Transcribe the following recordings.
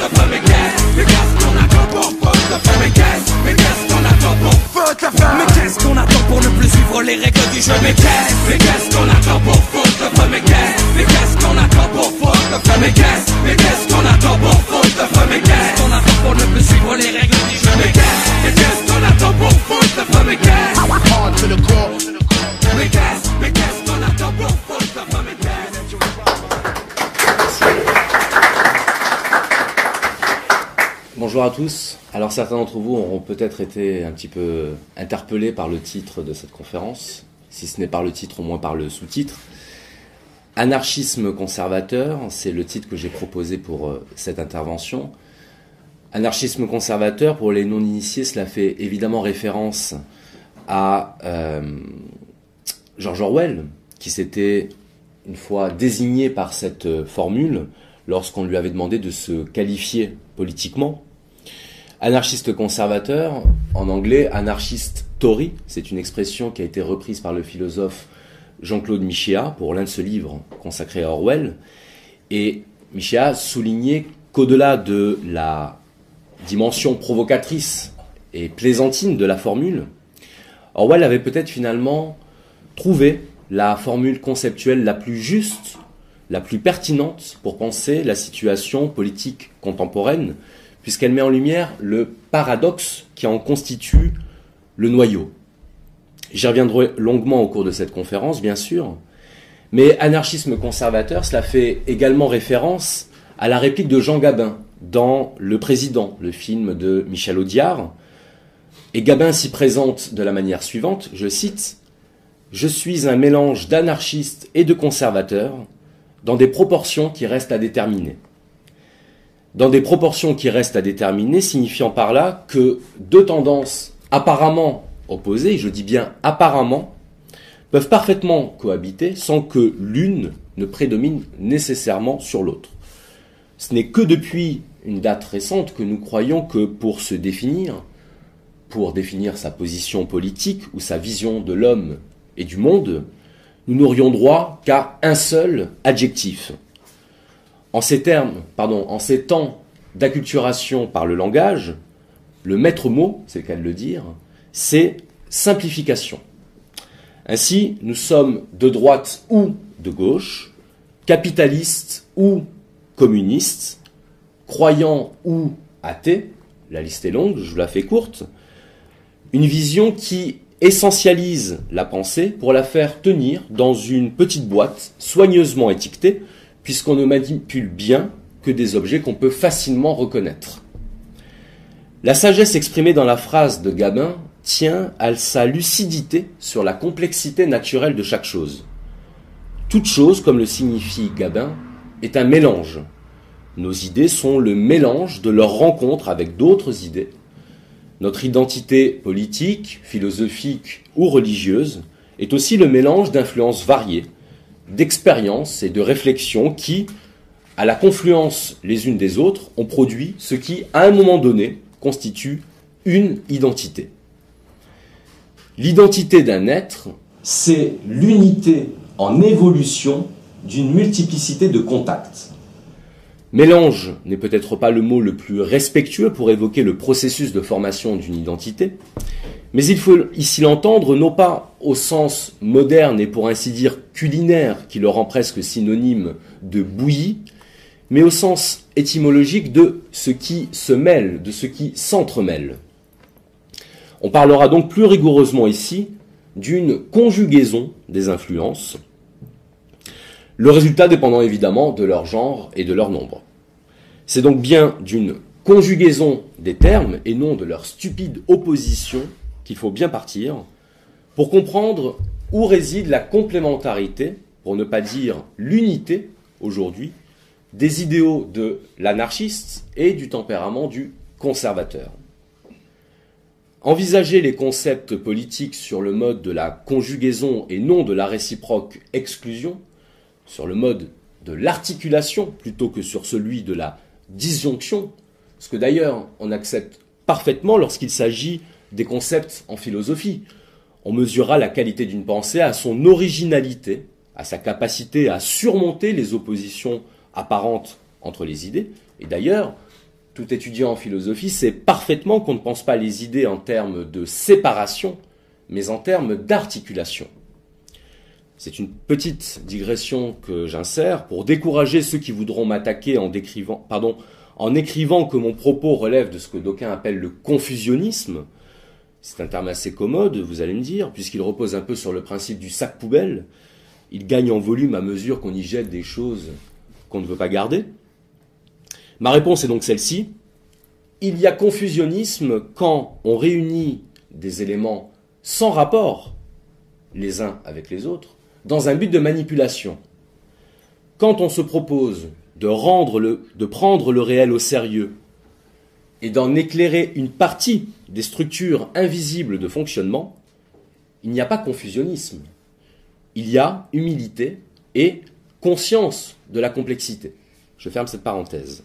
de Mais qu'est-ce, qu'on attend pour foutre feu Mais qu'est-ce, qu'on attend pour ne plus suivre les règles du jeu Mais qu'est-ce, qu'on attend pour foutre le feu Mais qu'est-ce, qu'on attend pour foutre feu Mais qu'est-ce, qu'on attend pour attend pour ne plus suivre les règles du jeu Mais qu'est-ce, mais qu'est-ce qu'on attend pour foutre le feu qu'est-ce Hard to the core. Mais qu'est-ce, mais qu'est-ce Bonjour à tous. Alors certains d'entre vous auront peut-être été un petit peu interpellés par le titre de cette conférence, si ce n'est par le titre, au moins par le sous-titre. Anarchisme conservateur, c'est le titre que j'ai proposé pour euh, cette intervention. Anarchisme conservateur, pour les non-initiés, cela fait évidemment référence à euh, George Orwell, qui s'était une fois désigné par cette euh, formule lorsqu'on lui avait demandé de se qualifier politiquement. Anarchiste conservateur, en anglais, anarchiste Tory, c'est une expression qui a été reprise par le philosophe Jean-Claude Michéa pour l'un de ses livres consacrés à Orwell. Et Michéa soulignait qu'au-delà de la dimension provocatrice et plaisantine de la formule, Orwell avait peut-être finalement trouvé la formule conceptuelle la plus juste, la plus pertinente pour penser la situation politique contemporaine, puisqu'elle met en lumière le paradoxe qui en constitue le noyau. J'y reviendrai longuement au cours de cette conférence, bien sûr, mais anarchisme conservateur, cela fait également référence à la réplique de Jean Gabin dans Le Président, le film de Michel Audiard. Et Gabin s'y présente de la manière suivante, je cite, Je suis un mélange d'anarchiste et de conservateur dans des proportions qui restent à déterminer dans des proportions qui restent à déterminer, signifiant par là que deux tendances apparemment opposées, je dis bien apparemment, peuvent parfaitement cohabiter sans que l'une ne prédomine nécessairement sur l'autre. Ce n'est que depuis une date récente que nous croyons que pour se définir, pour définir sa position politique ou sa vision de l'homme et du monde, nous n'aurions droit qu'à un seul adjectif, en ces termes, pardon, en ces temps d'acculturation par le langage, le maître mot, c'est le cas de le dire, c'est simplification. Ainsi, nous sommes de droite ou de gauche, capitalistes ou communistes, croyants ou athées, la liste est longue, je vous la fais courte, une vision qui essentialise la pensée pour la faire tenir dans une petite boîte soigneusement étiquetée puisqu'on ne manipule bien que des objets qu'on peut facilement reconnaître. La sagesse exprimée dans la phrase de Gabin tient à sa lucidité sur la complexité naturelle de chaque chose. Toute chose, comme le signifie Gabin, est un mélange. Nos idées sont le mélange de leur rencontre avec d'autres idées. Notre identité politique, philosophique ou religieuse est aussi le mélange d'influences variées, d'expériences et de réflexions qui, à la confluence les unes des autres, ont produit ce qui, à un moment donné, constitue une identité. L'identité d'un être, c'est l'unité en évolution d'une multiplicité de contacts. Mélange n'est peut-être pas le mot le plus respectueux pour évoquer le processus de formation d'une identité, mais il faut ici l'entendre non pas au sens moderne et pour ainsi dire culinaire qui le rend presque synonyme de bouillie, mais au sens étymologique de ce qui se mêle, de ce qui s'entremêle. On parlera donc plus rigoureusement ici d'une conjugaison des influences, le résultat dépendant évidemment de leur genre et de leur nombre. C'est donc bien d'une conjugaison des termes et non de leur stupide opposition qu'il faut bien partir pour comprendre où réside la complémentarité, pour ne pas dire l'unité aujourd'hui, des idéaux de l'anarchiste et du tempérament du conservateur. Envisager les concepts politiques sur le mode de la conjugaison et non de la réciproque exclusion, sur le mode de l'articulation plutôt que sur celui de la disjonction, ce que d'ailleurs on accepte parfaitement lorsqu'il s'agit des concepts en philosophie. On mesurera la qualité d'une pensée à son originalité, à sa capacité à surmonter les oppositions apparentes entre les idées. Et d'ailleurs, tout étudiant en philosophie sait parfaitement qu'on ne pense pas les idées en termes de séparation, mais en termes d'articulation. C'est une petite digression que j'insère pour décourager ceux qui voudront m'attaquer en en écrivant que mon propos relève de ce que d'aucuns appellent le confusionnisme. C'est un terme assez commode, vous allez me dire, puisqu'il repose un peu sur le principe du sac poubelle. Il gagne en volume à mesure qu'on y jette des choses qu'on ne veut pas garder. Ma réponse est donc celle-ci. Il y a confusionnisme quand on réunit des éléments sans rapport les uns avec les autres, dans un but de manipulation. Quand on se propose de, rendre de prendre le réel au sérieux et d'en éclairer une partie des structures invisibles de fonctionnement, il n'y a pas confusionnisme. Il y a humilité et conscience de la complexité. Je ferme cette parenthèse.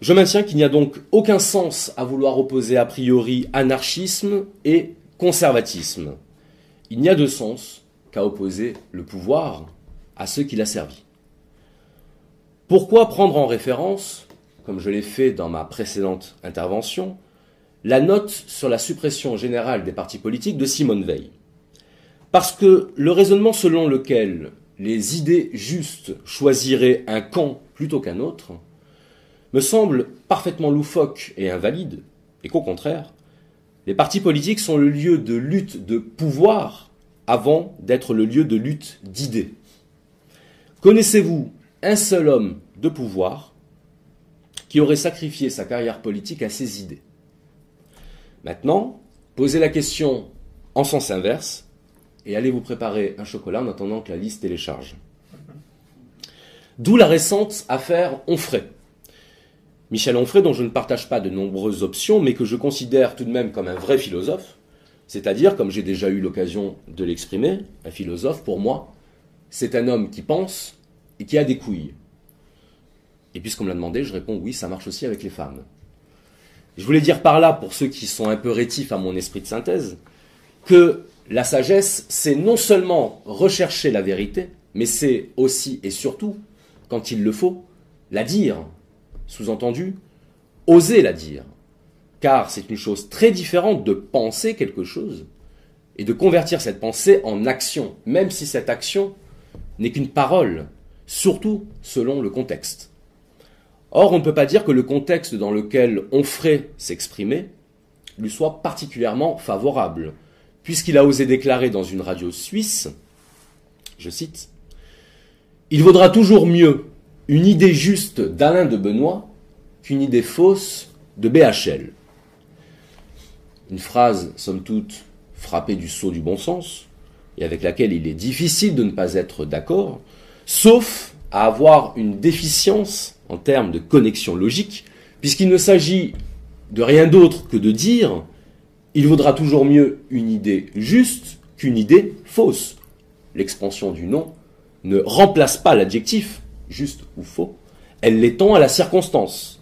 Je maintiens qu'il n'y a donc aucun sens à vouloir opposer a priori anarchisme et conservatisme. Il n'y a de sens qu'à opposer le pouvoir à ceux qui l'a servi. Pourquoi prendre en référence, comme je l'ai fait dans ma précédente intervention, la note sur la suppression générale des partis politiques de Simone Veil Parce que le raisonnement selon lequel les idées justes choisiraient un camp plutôt qu'un autre me semble parfaitement loufoque et invalide, et qu'au contraire, les partis politiques sont le lieu de lutte de pouvoir avant d'être le lieu de lutte d'idées. Connaissez-vous un seul homme de pouvoir qui aurait sacrifié sa carrière politique à ses idées? Maintenant, posez la question en sens inverse et allez vous préparer un chocolat en attendant que la liste télécharge. D'où la récente affaire Onfray. Michel Onfray, dont je ne partage pas de nombreuses options, mais que je considère tout de même comme un vrai philosophe, c'est-à-dire, comme j'ai déjà eu l'occasion de l'exprimer, un philosophe, pour moi, c'est un homme qui pense et qui a des couilles. Et puisqu'on me l'a demandé, je réponds oui, ça marche aussi avec les femmes. Je voulais dire par là, pour ceux qui sont un peu rétifs à mon esprit de synthèse, que la sagesse, c'est non seulement rechercher la vérité, mais c'est aussi et surtout, quand il le faut, la dire, sous-entendu, oser la dire. Car c'est une chose très différente de penser quelque chose et de convertir cette pensée en action, même si cette action n'est qu'une parole, surtout selon le contexte. Or, on ne peut pas dire que le contexte dans lequel Onfray s'exprimait lui soit particulièrement favorable, puisqu'il a osé déclarer dans une radio suisse, je cite, Il vaudra toujours mieux une idée juste d'Alain de Benoît qu'une idée fausse de BHL. Une phrase, somme toute, frappée du sceau du bon sens, et avec laquelle il est difficile de ne pas être d'accord, sauf à avoir une déficience en termes de connexion logique, puisqu'il ne s'agit de rien d'autre que de dire il vaudra toujours mieux une idée juste qu'une idée fausse. L'expansion du nom ne remplace pas l'adjectif, juste ou faux, elle l'étend à la circonstance.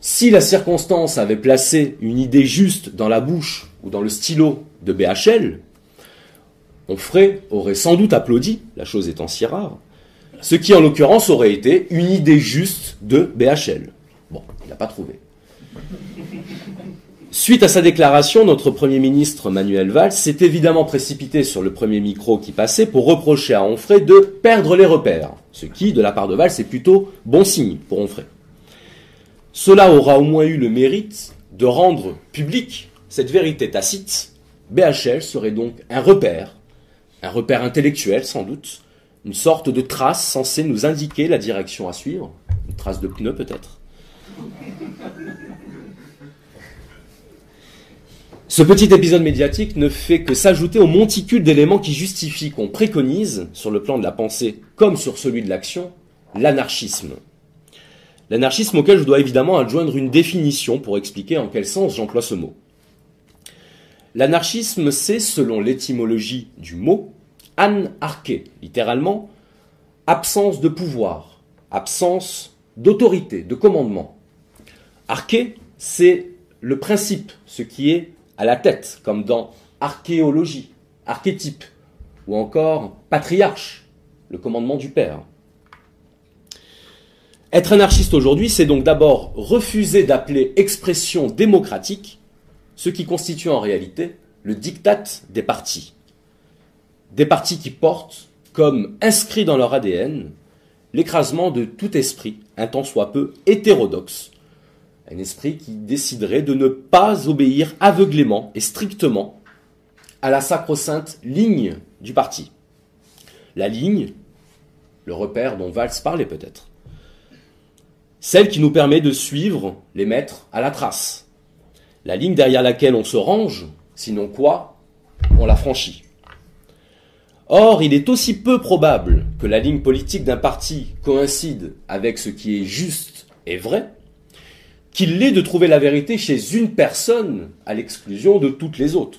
Si la circonstance avait placé une idée juste dans la bouche ou dans le stylo de BHL, Onfray aurait sans doute applaudi, la chose étant si rare, ce qui en l'occurrence aurait été une idée juste de BHL. Bon, il n'a pas trouvé. Suite à sa déclaration, notre Premier ministre Manuel Valls s'est évidemment précipité sur le premier micro qui passait pour reprocher à Onfray de perdre les repères, ce qui, de la part de Valls, est plutôt bon signe pour Onfray. Cela aura au moins eu le mérite de rendre public cette vérité tacite. BHL serait donc un repère, un repère intellectuel sans doute, une sorte de trace censée nous indiquer la direction à suivre, une trace de pneu peut-être. Ce petit épisode médiatique ne fait que s'ajouter au monticule d'éléments qui justifient qu'on préconise, sur le plan de la pensée comme sur celui de l'action, l'anarchisme. L'anarchisme auquel je dois évidemment adjoindre une définition pour expliquer en quel sens j'emploie ce mot. L'anarchisme, c'est, selon l'étymologie du mot, anarché, littéralement, absence de pouvoir, absence d'autorité, de commandement. Arché, c'est le principe, ce qui est à la tête, comme dans archéologie, archétype, ou encore patriarche, le commandement du Père. Être anarchiste aujourd'hui, c'est donc d'abord refuser d'appeler expression démocratique ce qui constitue en réalité le diktat des partis. Des partis qui portent, comme inscrit dans leur ADN, l'écrasement de tout esprit, un tant soit peu hétérodoxe, un esprit qui déciderait de ne pas obéir aveuglément et strictement à la sacro-sainte ligne du parti. La ligne, le repère dont Valls parlait peut-être celle qui nous permet de suivre les maîtres à la trace, la ligne derrière laquelle on se range, sinon quoi, on la franchit. Or, il est aussi peu probable que la ligne politique d'un parti coïncide avec ce qui est juste et vrai, qu'il l'est de trouver la vérité chez une personne à l'exclusion de toutes les autres.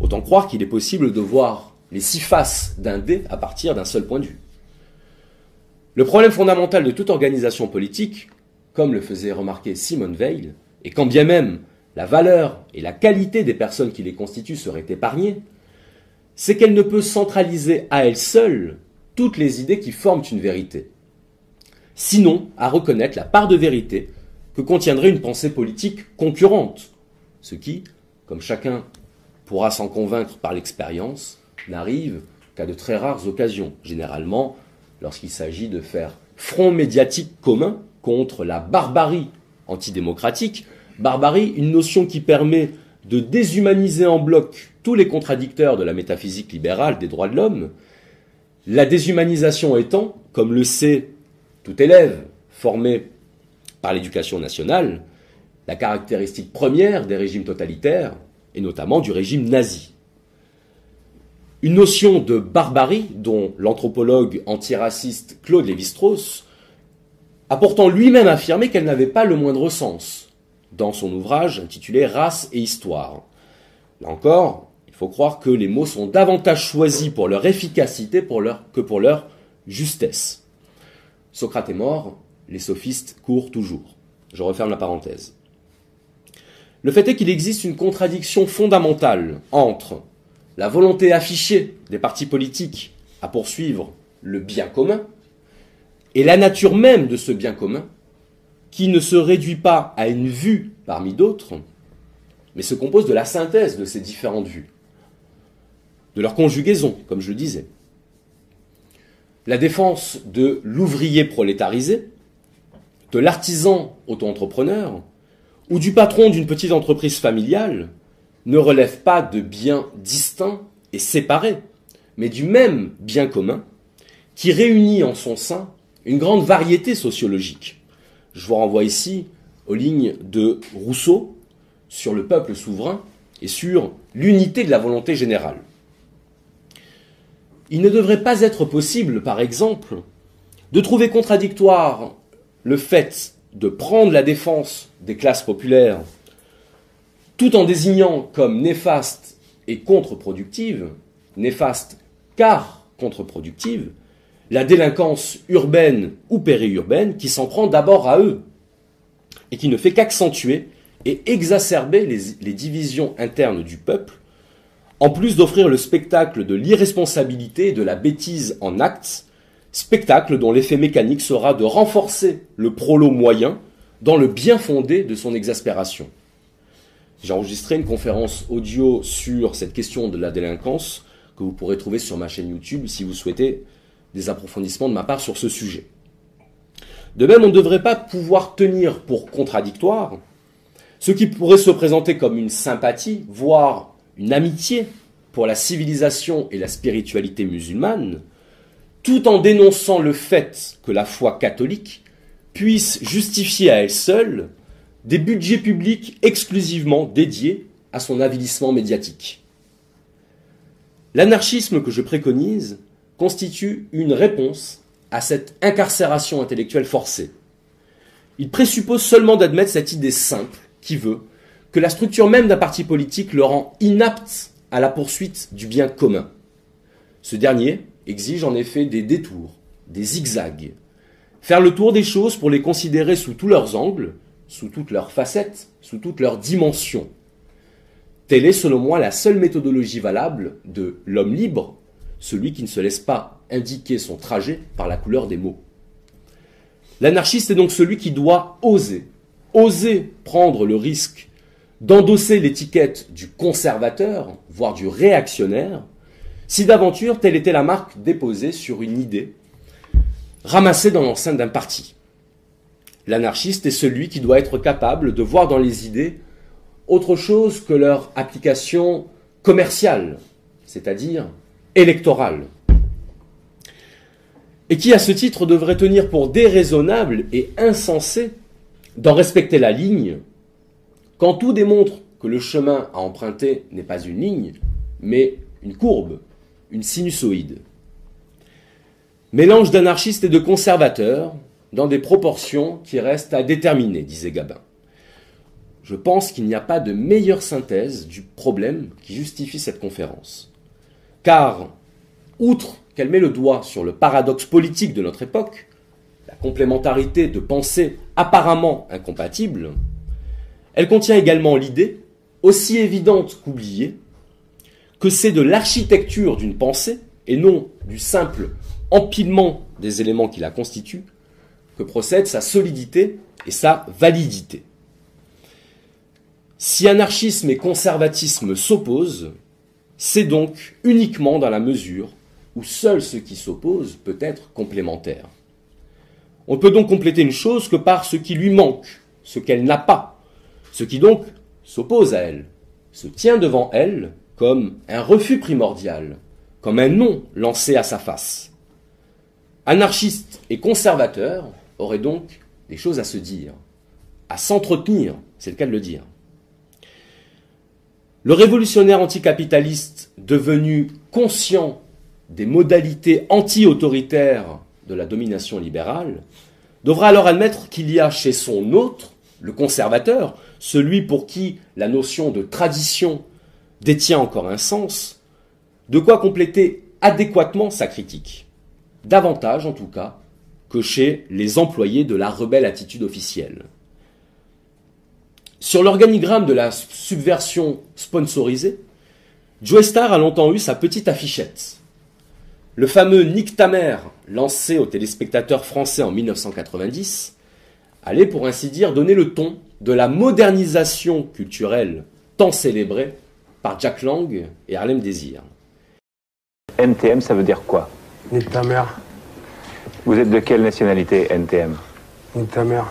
Autant croire qu'il est possible de voir les six faces d'un dé à partir d'un seul point de vue. Le problème fondamental de toute organisation politique, comme le faisait remarquer Simone Veil, et quand bien même la valeur et la qualité des personnes qui les constituent seraient épargnées, c'est qu'elle ne peut centraliser à elle seule toutes les idées qui forment une vérité. Sinon, à reconnaître la part de vérité que contiendrait une pensée politique concurrente, ce qui, comme chacun pourra s'en convaincre par l'expérience, n'arrive qu'à de très rares occasions, généralement lorsqu'il s'agit de faire front médiatique commun contre la barbarie antidémocratique. Barbarie, une notion qui permet de déshumaniser en bloc tous les contradicteurs de la métaphysique libérale des droits de l'homme, la déshumanisation étant, comme le sait tout élève formé par l'éducation nationale, la caractéristique première des régimes totalitaires, et notamment du régime nazi. Une notion de barbarie dont l'anthropologue antiraciste Claude Lévi-Strauss a pourtant lui-même affirmé qu'elle n'avait pas le moindre sens dans son ouvrage intitulé Race et Histoire. Là encore, il faut croire que les mots sont davantage choisis pour leur efficacité que pour leur justesse. Socrate est mort, les sophistes courent toujours. Je referme la parenthèse. Le fait est qu'il existe une contradiction fondamentale entre la volonté affichée des partis politiques à poursuivre le bien commun et la nature même de ce bien commun, qui ne se réduit pas à une vue parmi d'autres, mais se compose de la synthèse de ces différentes vues, de leur conjugaison, comme je le disais. La défense de l'ouvrier prolétarisé, de l'artisan auto-entrepreneur, ou du patron d'une petite entreprise familiale, ne relève pas de biens distincts et séparés, mais du même bien commun qui réunit en son sein une grande variété sociologique. Je vous renvoie ici aux lignes de Rousseau sur le peuple souverain et sur l'unité de la volonté générale. Il ne devrait pas être possible, par exemple, de trouver contradictoire le fait de prendre la défense des classes populaires tout en désignant comme néfaste et contre-productive, néfaste car contre-productive, la délinquance urbaine ou périurbaine qui s'en prend d'abord à eux et qui ne fait qu'accentuer et exacerber les, divisions internes du peuple, en plus d'offrir le spectacle de l'irresponsabilité et de la bêtise en actes, spectacle dont l'effet mécanique sera de renforcer le prolo moyen dans le bien fondé de son exaspération. J'ai enregistré une conférence audio sur cette question de la délinquance que vous pourrez trouver sur ma chaîne YouTube si vous souhaitez des approfondissements de ma part sur ce sujet. De même, on ne devrait pas pouvoir tenir pour contradictoire ce qui pourrait se présenter comme une sympathie, voire une amitié pour la civilisation et la spiritualité musulmane, tout en dénonçant le fait que la foi catholique puisse justifier à elle seule des budgets publics exclusivement dédiés à son avilissement médiatique. L'anarchisme que je préconise constitue une réponse à cette incarcération intellectuelle forcée. Il présuppose seulement d'admettre cette idée simple qui veut que la structure même d'un parti politique le rend inapte à la poursuite du bien commun. Ce dernier exige en effet des détours, des zigzags, faire le tour des choses pour les considérer sous tous leurs angles, sous toutes leurs facettes, sous toutes leurs dimensions. Telle est selon moi la seule méthodologie valable de l'homme libre, celui qui ne se laisse pas indiquer son trajet par la couleur des mots. L'anarchiste est donc celui qui doit oser, oser prendre le risque d'endosser l'étiquette du conservateur, voire du réactionnaire, si d'aventure telle était la marque déposée sur une idée ramassée dans l'enceinte d'un parti. L'anarchiste est celui qui doit être capable de voir dans les idées autre chose que leur application commerciale, c'est-à-dire électorale. Et qui, à ce titre, devrait tenir pour déraisonnable et insensé d'en respecter la ligne, quand tout démontre que le chemin à emprunter n'est pas une ligne, mais une courbe, une sinusoïde. Mélange d'anarchistes et de conservateurs, dans des proportions qui restent à déterminer, disait Gabin. Je pense qu'il n'y a pas de meilleure synthèse du problème qui justifie cette conférence. Car, outre qu'elle met le doigt sur le paradoxe politique de notre époque, la complémentarité de pensées apparemment incompatibles, elle contient également l'idée, aussi évidente qu'oubliée, que c'est de l'architecture d'une pensée, et non du simple empilement des éléments qui la constituent, que procède sa solidité et sa validité. Si anarchisme et conservatisme s'opposent, c'est donc uniquement dans la mesure où seul ce qui s'oppose peut être complémentaire. On ne peut donc compléter une chose que par ce qui lui manque, ce qu'elle n'a pas, ce qui donc s'oppose à elle, se tient devant elle comme un refus primordial, comme un non lancé à sa face. Anarchistes et conservateurs auraient donc des choses à se dire, à s'entretenir, c'est le cas de le dire. Le révolutionnaire anticapitaliste devenu conscient des modalités anti-autoritaires de la domination libérale devra alors admettre qu'il y a chez son autre, le conservateur, celui pour qui la notion de tradition détient encore un sens, de quoi compléter adéquatement sa critique. Davantage, en tout cas, que chez les employés de la rebelle attitude officielle. Sur l'organigramme de la subversion sponsorisée, Joe Star a longtemps eu sa petite affichette. Le fameux Nick Tamer, lancé aux téléspectateurs français en 1990, allait pour ainsi dire donner le ton de la modernisation culturelle tant célébrée par Jack Lang et Harlem Désir. NTM, ça veut dire quoi? Nick Tamer. Vous êtes de quelle nationalité, NTM Nick Tamer.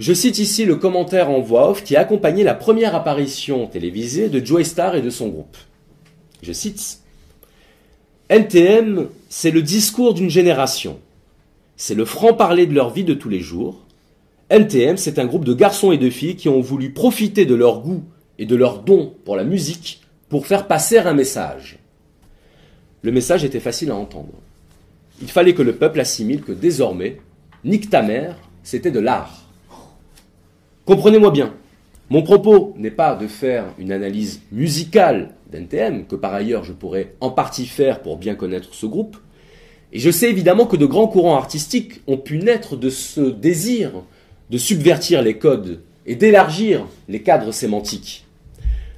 Je cite ici le commentaire en voix off qui a accompagné la première apparition télévisée de Joey Star et de son groupe. Je cite NTM, c'est le discours d'une génération. C'est le franc-parler de leur vie de tous les jours. NTM, c'est un groupe de garçons et de filles qui ont voulu profiter de leur goût et de leur don pour la musique pour faire passer un message. Le message était facile à entendre. Il fallait que le peuple assimile que désormais, Nick Tamer, c'était de l'art. Comprenez-moi bien, mon propos n'est pas de faire une analyse musicale d'NTM, que par ailleurs je pourrais en partie faire pour bien connaître ce groupe, et je sais évidemment que de grands courants artistiques ont pu naître de ce désir de subvertir les codes et d'élargir les cadres sémantiques.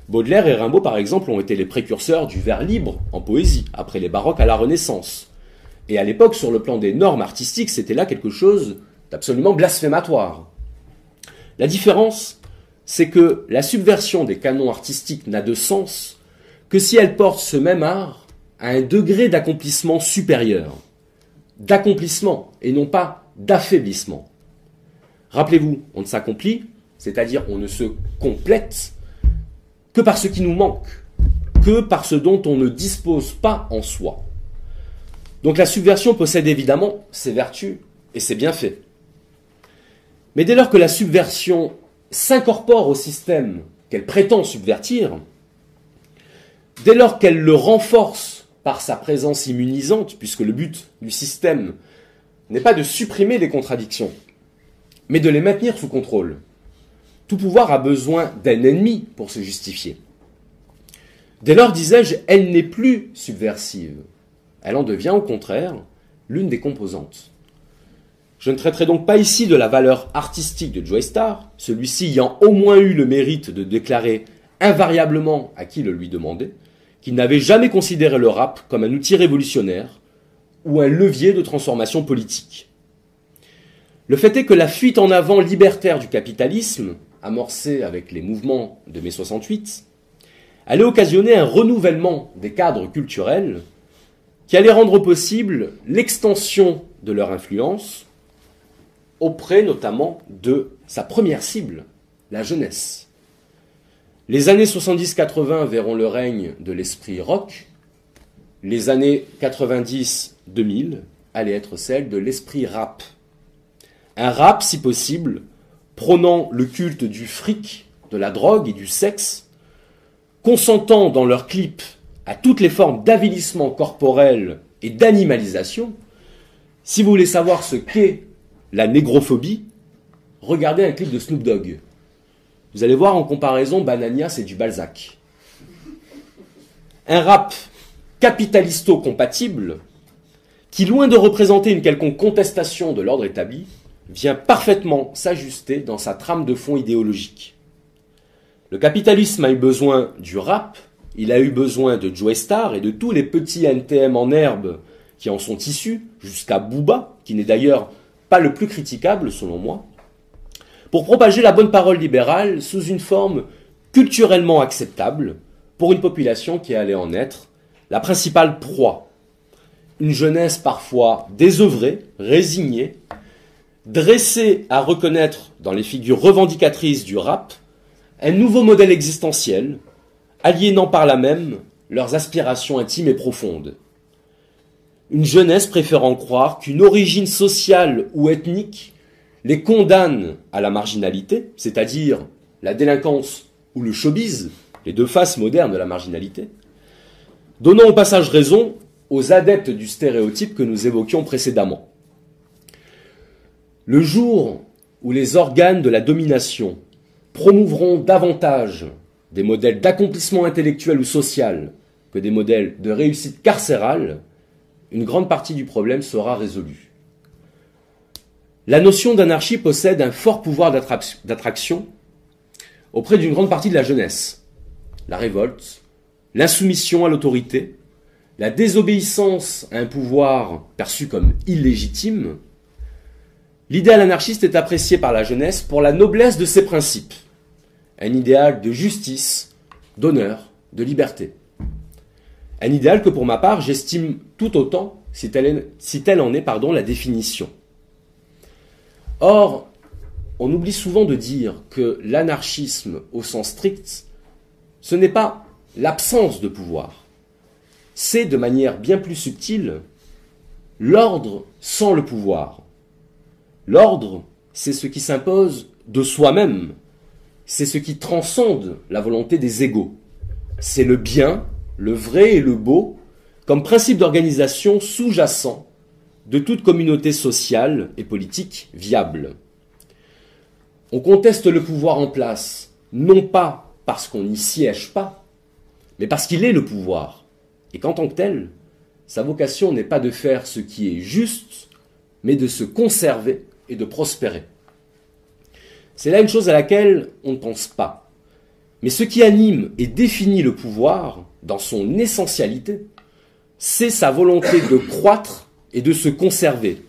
Baudelaire et Rimbaud, par exemple, ont été les précurseurs du vers libre en poésie, après les baroques à la Renaissance. Et à l'époque, sur le plan des normes artistiques, c'était là quelque chose d'absolument blasphématoire. La différence, c'est que la subversion des canons artistiques n'a de sens que si elle porte ce même art à un degré d'accomplissement supérieur. D'accomplissement et non pas d'affaiblissement. Rappelez-vous, on ne s'accomplit, c'est-à-dire on ne se complète que par ce qui nous manque, que par ce dont on ne dispose pas en soi. Donc la subversion possède évidemment ses vertus et ses bienfaits. Mais dès lors que la subversion s'incorpore au système qu'elle prétend subvertir, dès lors qu'elle le renforce par sa présence immunisante, puisque le but du système n'est pas de supprimer les contradictions, mais de les maintenir sous contrôle, tout pouvoir a besoin d'un ennemi pour se justifier. Dès lors, disais-je, elle n'est plus subversive. Elle en devient au contraire l'une des composantes. Je ne traiterai donc pas ici de la valeur artistique de Joy Star, celui-ci ayant au moins eu le mérite de déclarer invariablement à qui le lui demandait qu'il n'avait jamais considéré le rap comme un outil révolutionnaire ou un levier de transformation politique. Le fait est que la fuite en avant libertaire du capitalisme, amorcée avec les mouvements de mai 68, allait occasionner un renouvellement des cadres culturels qui allait rendre possible l'extension de leur influence auprès notamment de sa première cible, la jeunesse. Les années 70-80 verront le règne de l'esprit rock, les années 90-2000 allaient être celles de l'esprit rap. Un rap, si possible, prônant le culte du fric, de la drogue et du sexe, consentant dans leurs clips à toutes les formes d'avilissement corporel et d'animalisation, si vous voulez savoir ce qu'est la négrophobie, regardez un clip de Snoop Dogg. Vous allez voir en comparaison, Banania, c'est du Balzac. Un rap capitalisto-compatible qui, loin de représenter une quelconque contestation de l'ordre établi, vient parfaitement s'ajuster dans sa trame de fond idéologique. Le capitalisme a eu besoin du rap, il a eu besoin de Joe Star et de tous les petits NTM en herbe qui en sont issus, jusqu'à Booba, qui n'est d'ailleurs pas le plus critiquable selon moi, pour propager la bonne parole libérale sous une forme culturellement acceptable pour une population qui allait en être la principale proie. Une jeunesse parfois désœuvrée, résignée, dressée à reconnaître dans les figures revendicatrices du rap un nouveau modèle existentiel, aliénant par là même leurs aspirations intimes et profondes. Une jeunesse préférant croire qu'une origine sociale ou ethnique les condamne à la marginalité, c'est-à-dire la délinquance ou le showbiz, les deux faces modernes de la marginalité, donnant au passage raison aux adeptes du stéréotype que nous évoquions précédemment. Le jour où les organes de la domination promouvront davantage des modèles d'accomplissement intellectuel ou social que des modèles de réussite carcérale, une grande partie du problème sera résolue. La notion d'anarchie possède un fort pouvoir d'attraction auprès d'une grande partie de la jeunesse. La révolte, l'insoumission à l'autorité, la désobéissance à un pouvoir perçu comme illégitime, L'idéal anarchiste est apprécié par la jeunesse pour la noblesse de ses principes, un idéal de justice, d'honneur, de liberté. Un idéal que pour ma part j'estime tout autant si telle, en est pardon, la définition. Or, on oublie souvent de dire que l'anarchisme au sens strict, ce n'est pas l'absence de pouvoir, c'est de manière bien plus subtile l'ordre sans le pouvoir. L'ordre, c'est ce qui s'impose de soi-même, c'est ce qui transcende la volonté des égaux. C'est le bien, le vrai et le beau comme principe d'organisation sous-jacent de toute communauté sociale et politique viable. On conteste le pouvoir en place, non pas parce qu'on n'y siège pas, mais parce qu'il est le pouvoir, et qu'en tant que tel, sa vocation n'est pas de faire ce qui est juste, mais de se conserver et de prospérer. C'est là une chose à laquelle on ne pense pas. Mais ce qui anime et définit le pouvoir, dans son essentialité, c'est sa volonté de croître et de se conserver,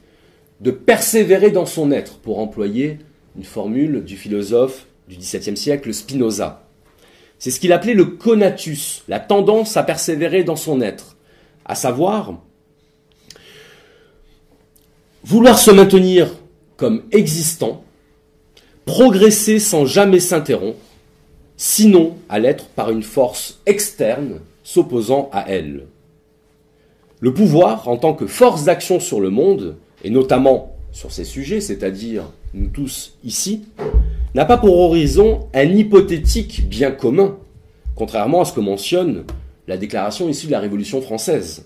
de persévérer dans son être, pour employer une formule du philosophe du XVIIe siècle Spinoza. C'est ce qu'il appelait le conatus, la tendance à persévérer dans son être, à savoir vouloir se maintenir comme existant, progresser sans jamais s'interrompre, sinon à l'être par une force externe s'opposant à elle. Le pouvoir, en tant que force d'action sur le monde, et notamment sur ces sujets, c'est-à-dire nous tous ici, n'a pas pour horizon un hypothétique bien commun, contrairement à ce que mentionne la déclaration issue de la Révolution française.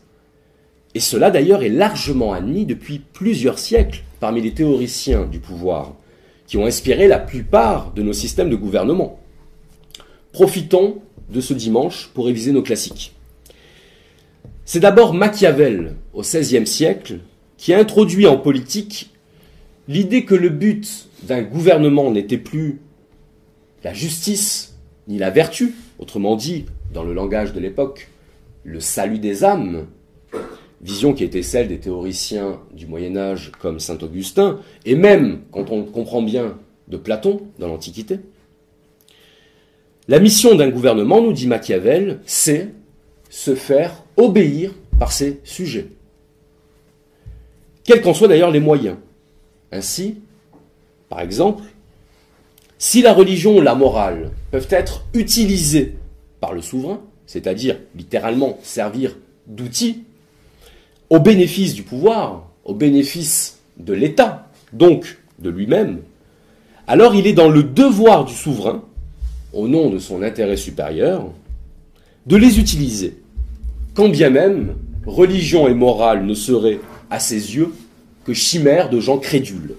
Et cela d'ailleurs est largement admis depuis plusieurs siècles parmi les théoriciens du pouvoir, qui ont inspiré la plupart de nos systèmes de gouvernement. Profitons de ce dimanche pour réviser nos classiques. C'est d'abord Machiavel, au XVIe siècle, qui a introduit en politique l'idée que le but d'un gouvernement n'était plus la justice ni la vertu, autrement dit, dans le langage de l'époque, le salut des âmes, vision qui était celle des théoriciens du Moyen Âge comme Saint Augustin, et même, quand on comprend bien, de Platon dans l'Antiquité. La mission d'un gouvernement, nous dit Machiavel, c'est se faire obéir par ses sujets. Quels qu'en soient d'ailleurs les moyens. Ainsi, par exemple, si la religion ou la morale peuvent être utilisées par le souverain, c'est-à-dire littéralement servir d'outil au bénéfice du pouvoir, au bénéfice de l'État, donc de lui-même, alors il est dans le devoir du souverain, au nom de son intérêt supérieur, de les utiliser, quand bien même religion et morale ne seraient, à ses yeux, que chimères de gens crédules.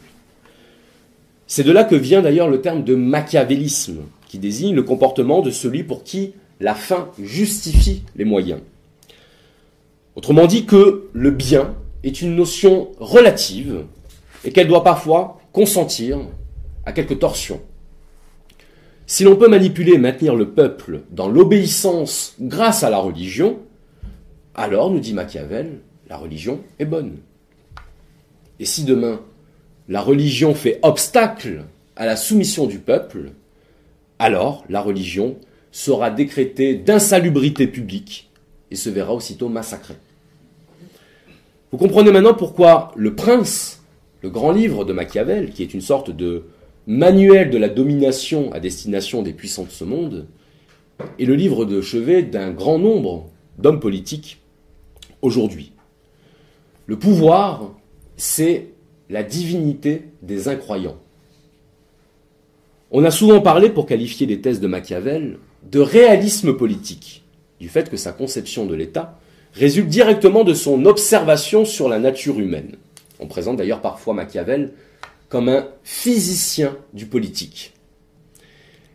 C'est de là que vient d'ailleurs le terme de machiavélisme, qui désigne le comportement de celui pour qui la fin justifie les moyens. Autrement dit que le bien est une notion relative et qu'elle doit parfois consentir à quelques torsions. Si l'on peut manipuler et maintenir le peuple dans l'obéissance grâce à la religion, alors, nous dit Machiavel, la religion est bonne. Et si demain la religion fait obstacle à la soumission du peuple, alors la religion sera décrétée d'insalubrité publique et se verra aussitôt massacrée. Vous comprenez maintenant pourquoi Le Prince, le grand livre de Machiavel, qui est une sorte de manuel de la domination à destination des puissants de ce monde, est le livre de chevet d'un grand nombre d'hommes politiques aujourd'hui. Le pouvoir, c'est la divinité des incroyants. On a souvent parlé, pour qualifier les thèses de Machiavel, de réalisme politique, du fait que sa conception de l'État résulte directement de son observation sur la nature humaine. On présente d'ailleurs parfois Machiavel comme un physicien du politique.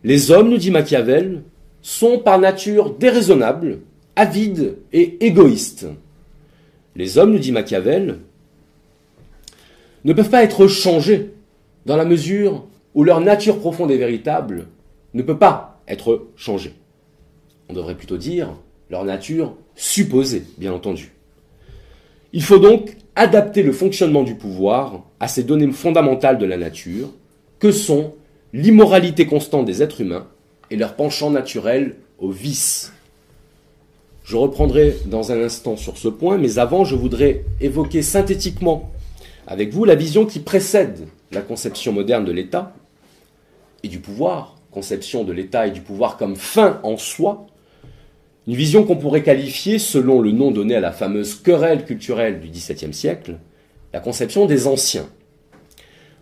Les hommes, nous dit Machiavel, sont par nature déraisonnables, avides et égoïstes. Les hommes, nous dit Machiavel, ne peuvent pas être changés dans la mesure où leur nature profonde et véritable ne peut pas être changée. On devrait plutôt dire leur nature supposée, bien entendu. Il faut donc adapter le fonctionnement du pouvoir à ces données fondamentales de la nature, que sont l'immoralité constante des êtres humains et leur penchant naturel au vice. Je reprendrai dans un instant sur ce point, mais avant, je voudrais évoquer synthétiquement avec vous la vision qui précède la conception moderne de l'État et du pouvoir, conception de l'État et du pouvoir comme fin en soi, une vision qu'on pourrait qualifier, selon le nom donné à la fameuse querelle culturelle du XVIIe siècle, la conception des anciens.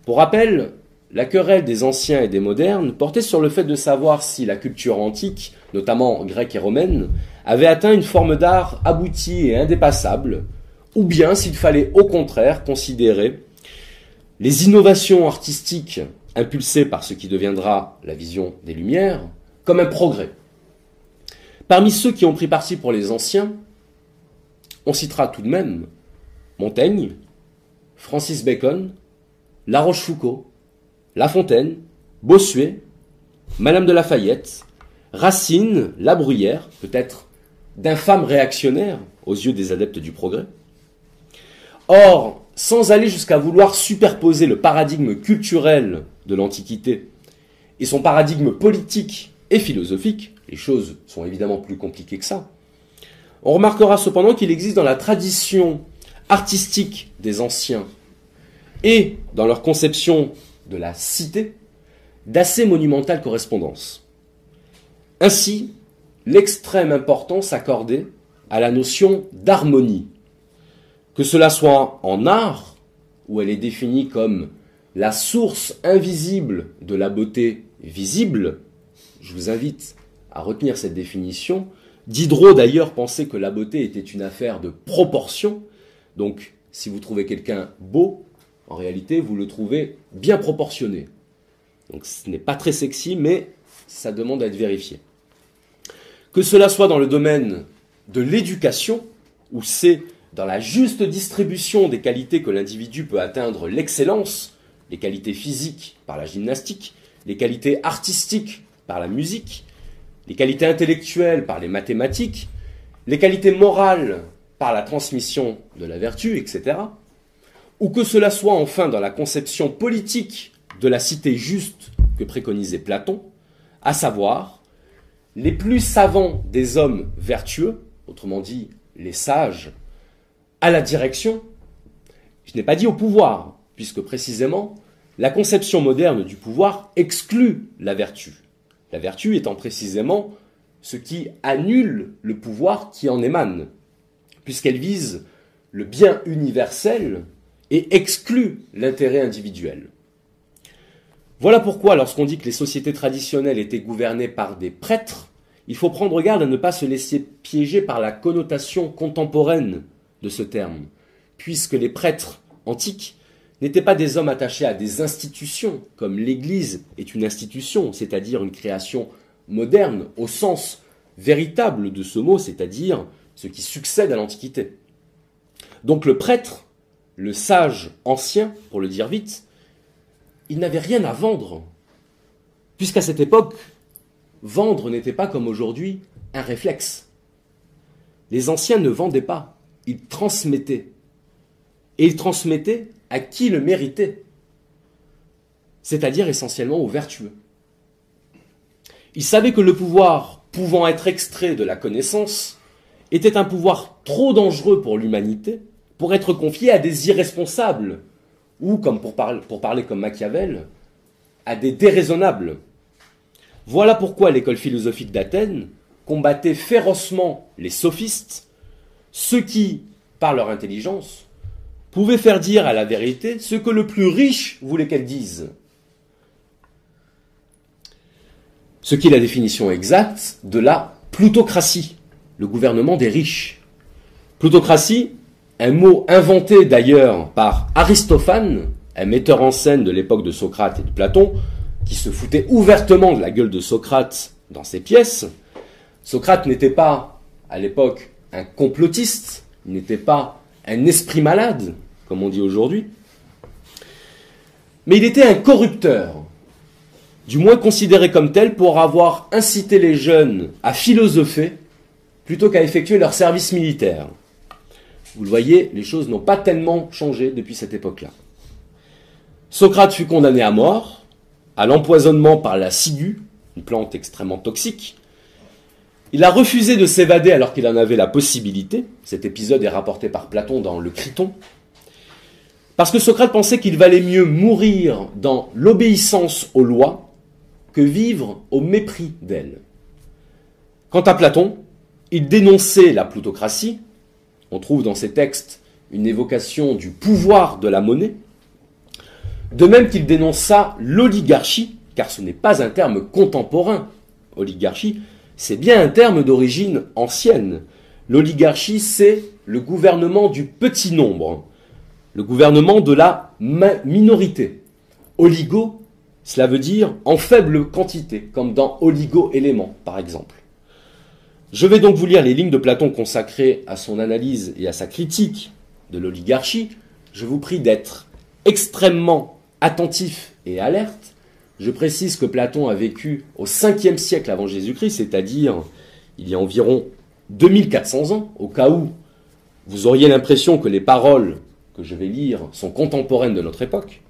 Pour rappel, la querelle des anciens et des modernes portait sur le fait de savoir si la culture antique, notamment grecque et romaine, avait atteint une forme d'art aboutie et indépassable, ou bien s'il fallait au contraire considérer les innovations artistiques impulsées par ce qui deviendra la vision des Lumières comme un progrès. Parmi ceux qui ont pris parti pour les anciens, on citera tout de même Montaigne, Francis Bacon, La Rochefoucauld, La Fontaine, Bossuet, Madame de Lafayette, Racine, La Bruyère, peut-être d'infâmes réactionnaires aux yeux des adeptes du progrès, Or, sans aller jusqu'à vouloir superposer le paradigme culturel de l'Antiquité et son paradigme politique et philosophique, les choses sont évidemment plus compliquées que ça, on remarquera cependant qu'il existe dans la tradition artistique des anciens et dans leur conception de la cité d'assez monumentales correspondances. Ainsi, l'extrême importance accordée à la notion d'harmonie que cela soit en art, où elle est définie comme la source invisible de la beauté visible, je vous invite à retenir cette définition. Diderot d'ailleurs pensait que la beauté était une affaire de proportion, donc si vous trouvez quelqu'un beau, en réalité vous le trouvez bien proportionné. Donc ce n'est pas très sexy, mais ça demande à être vérifié. Que cela soit dans le domaine de l'éducation, où c'est dans la juste distribution des qualités que l'individu peut atteindre l'excellence, les qualités physiques par la gymnastique, les qualités artistiques par la musique, les qualités intellectuelles par les mathématiques, les qualités morales par la transmission de la vertu, etc., ou que cela soit enfin dans la conception politique de la cité juste que préconisait Platon, à savoir les plus savants des hommes vertueux, autrement dit les sages, à la direction, je n'ai pas dit au pouvoir, puisque précisément la conception moderne du pouvoir exclut la vertu. La vertu étant précisément ce qui annule le pouvoir qui en émane, puisqu'elle vise le bien universel et exclut l'intérêt individuel. Voilà pourquoi, lorsqu'on dit que les sociétés traditionnelles étaient gouvernées par des prêtres, il faut prendre garde à ne pas se laisser piéger par la connotation contemporaine de ce terme, puisque les prêtres antiques n'étaient pas des hommes attachés à des institutions, comme l'Église est une institution, c'est-à-dire une création moderne au sens véritable de ce mot, c'est-à-dire ce qui succède à l'Antiquité. Donc le prêtre, le sage ancien, pour le dire vite, il n'avait rien à vendre, puisqu'à cette époque, vendre n'était pas comme aujourd'hui un réflexe. Les anciens ne vendaient pas, ils transmettaient. Et ils transmettaient à qui le méritait, c'est-à-dire essentiellement aux vertueux. Ils savaient que le pouvoir pouvant être extrait de la connaissance était un pouvoir trop dangereux pour l'humanité pour être confié à des irresponsables, ou, comme pour, pour parler comme Machiavel, à des déraisonnables. Voilà pourquoi l'école philosophique d'Athènes combattait férocement les sophistes, ceux qui, par leur intelligence, pouvait faire dire à la vérité ce que le plus riche voulait qu'elle dise. Ce qui est la définition exacte de la plutocratie, le gouvernement des riches. Plutocratie, un mot inventé d'ailleurs par Aristophane, un metteur en scène de l'époque de Socrate et de Platon, qui se foutait ouvertement de la gueule de Socrate dans ses pièces. Socrate n'était pas, à l'époque, un complotiste, il n'était pas un esprit malade, comme on dit aujourd'hui, mais il était un corrupteur, du moins considéré comme tel pour avoir incité les jeunes à philosopher plutôt qu'à effectuer leur service militaire. Vous le voyez, les choses n'ont pas tellement changé depuis cette époque-là. Socrate fut condamné à mort, à l'empoisonnement par la ciguë, une plante extrêmement toxique, il a refusé de s'évader alors qu'il en avait la possibilité. Cet épisode est rapporté par Platon dans le Criton. Parce que Socrate pensait qu'il valait mieux mourir dans l'obéissance aux lois que vivre au mépris d'elles. Quant à Platon, il dénonçait la plutocratie. On trouve dans ses textes une évocation du pouvoir de la monnaie. De même qu'il dénonça l'oligarchie, car ce n'est pas un terme contemporain, oligarchie, c'est bien un terme d'origine ancienne. L'oligarchie, c'est le gouvernement du petit nombre, le gouvernement de la minorité. Oligo, cela veut dire en faible quantité, comme dans oligo-éléments, par exemple. Je vais donc vous lire les lignes de Platon consacrées à son analyse et à sa critique de l'oligarchie. Je vous prie d'être extrêmement attentif et alerte je précise que Platon a vécu au 5e siècle avant Jésus-Christ, c'est-à-dire il y a environ 2400 ans, au cas où vous auriez l'impression que les paroles que je vais lire sont contemporaines de notre époque.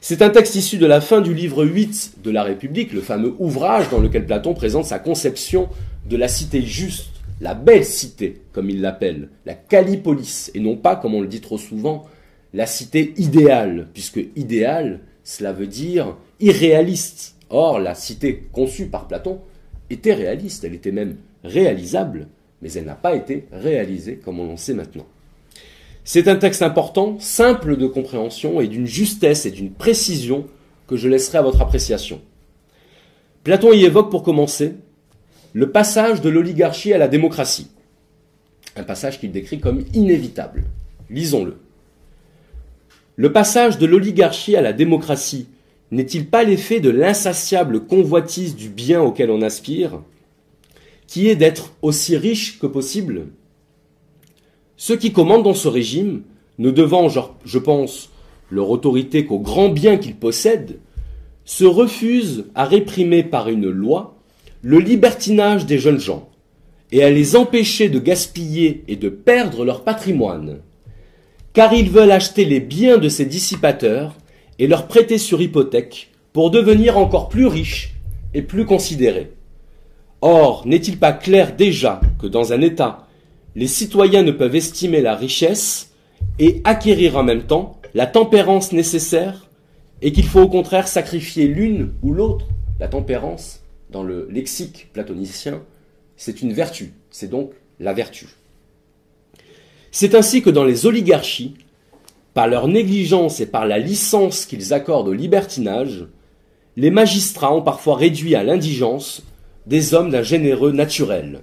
C'est un texte issu de la fin du livre 8 de la République, le fameux ouvrage dans lequel Platon présente sa conception de la cité juste, la belle cité, comme il l'appelle, la Calipolis, et non pas, comme on le dit trop souvent, la cité idéale, puisque idéal, cela veut dire irréaliste. Or, la cité conçue par Platon était réaliste, elle était même réalisable, mais elle n'a pas été réalisée comme on en sait maintenant. C'est un texte important, simple de compréhension et d'une justesse et d'une précision que je laisserai à votre appréciation. Platon y évoque pour commencer le passage de l'oligarchie à la démocratie, un passage qu'il décrit comme inévitable. Lisons-le. Le passage de l'oligarchie à la démocratie n'est-il pas l'effet de l'insatiable convoitise du bien auquel on aspire, qui est d'être aussi riche que possible? Ceux qui commandent dans ce régime, ne devant, je pense, leur autorité qu'au grand bien qu'ils possèdent, se refusent à réprimer par une loi le libertinage des jeunes gens, et à les empêcher de gaspiller et de perdre leur patrimoine, car ils veulent acheter les biens de ces dissipateurs et leur prêter sur hypothèque pour devenir encore plus riches et plus considérés. Or, n'est-il pas clair déjà que dans un État, les citoyens ne peuvent estimer la richesse et acquérir en même temps la tempérance nécessaire et qu'il faut au contraire sacrifier l'une ou l'autre, la tempérance, dans le lexique platonicien, c'est une vertu, c'est donc la vertu. C'est ainsi que dans les oligarchies, par leur négligence et par la licence qu'ils accordent au libertinage, les magistrats ont parfois réduit à l'indigence des hommes d'un généreux naturel.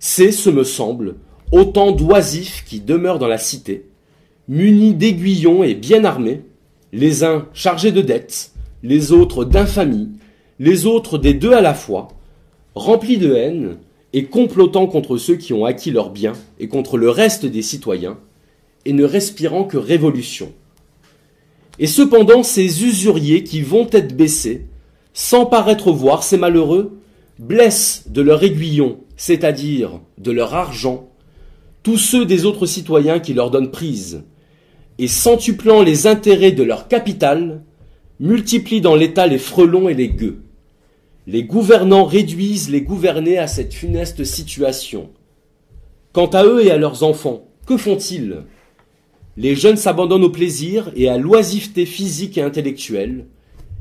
C'est, ce me semble, autant d'oisifs qui demeurent dans la cité, munis d'aiguillons et bien armés, les uns chargés de dettes, les autres d'infamie, les autres des deux à la fois, remplis de haine et complotant contre ceux qui ont acquis leurs biens et contre le reste des citoyens, et ne respirant que révolution. Et cependant, ces usuriers qui vont être baissés, sans paraître voir ces malheureux, blessent de leur aiguillon, c'est-à-dire de leur argent, tous ceux des autres citoyens qui leur donnent prise, et centuplant les intérêts de leur capital, multiplient dans l'État les frelons et les gueux. Les gouvernants réduisent les gouvernés à cette funeste situation. Quant à eux et à leurs enfants, que font-ils? Les jeunes s'abandonnent au plaisir et à l'oisiveté physique et intellectuelle,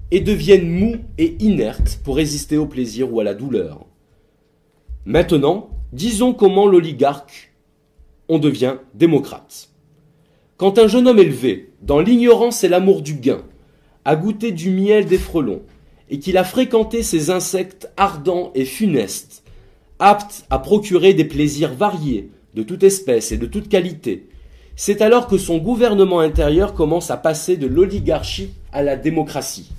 et deviennent mous et inertes pour résister au plaisir ou à la douleur. Maintenant, disons comment l'oligarque, on devient démocrate. Quand un jeune homme élevé, dans l'ignorance et l'amour du gain, a goûté du miel des frelons, et qu'il a fréquenté ces insectes ardents et funestes, aptes à procurer des plaisirs variés, de toute espèce et de toute qualité, c'est alors que son gouvernement intérieur commence à passer de l'oligarchie à la démocratie.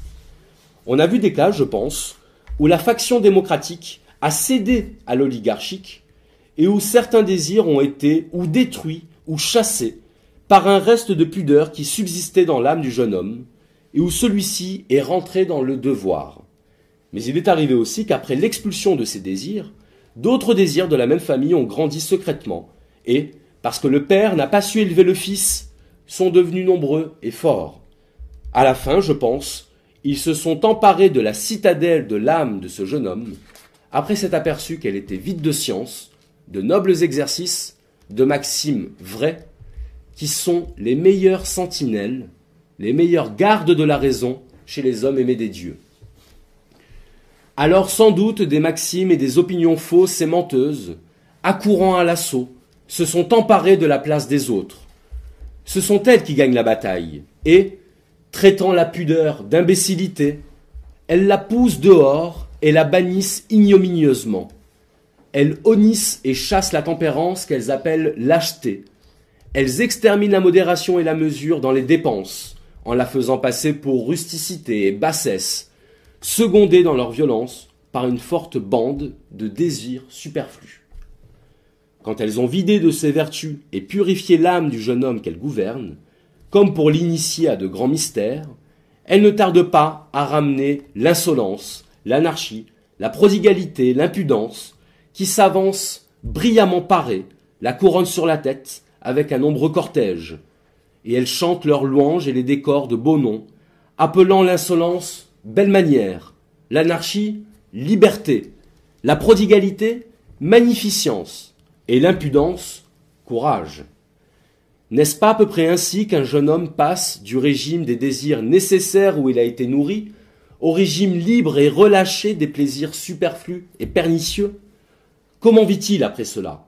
On a vu des cas, je pense, où la faction démocratique a cédé à l'oligarchique et où certains désirs ont été ou détruits ou chassés par un reste de pudeur qui subsistait dans l'âme du jeune homme et où celui-ci est rentré dans le devoir. Mais il est arrivé aussi qu'après l'expulsion de ces désirs, d'autres désirs de la même famille ont grandi secrètement et, parce que le père n'a pas su élever le fils, sont devenus nombreux et forts. À la fin, je pense, ils se sont emparés de la citadelle de l'âme de ce jeune homme, après s'être aperçu qu'elle était vide de science, de nobles exercices, de maximes vraies, qui sont les meilleures sentinelles, les meilleures gardes de la raison chez les hommes aimés des dieux. Alors sans doute des maximes et des opinions fausses et menteuses, accourant à l'assaut, se sont emparées de la place des autres. Ce sont elles qui gagnent la bataille, et, traitant la pudeur d'imbécilité, elles la poussent dehors et la bannissent ignominieusement. Elles honnissent et chassent la tempérance qu'elles appellent lâcheté. Elles exterminent la modération et la mesure dans les dépenses, en la faisant passer pour rusticité et bassesse, secondée dans leur violence par une forte bande de désirs superflus. Quand elles ont vidé de ses vertus et purifié l'âme du jeune homme qu'elles gouvernent, comme pour l'initier à de grands mystères, elle ne tarde pas à ramener l'insolence, l'anarchie, la prodigalité, l'impudence, qui s'avancent brillamment parées, la couronne sur la tête, avec un nombreux cortège, et elles chantent leurs louanges et les décors de beaux noms, appelant l'insolence belle manière, l'anarchie liberté, la prodigalité magnificence, et l'impudence courage. N'est-ce pas à peu près ainsi qu'un jeune homme passe du régime des désirs nécessaires où il a été nourri au régime libre et relâché des plaisirs superflus et pernicieux? Comment vit-il après cela?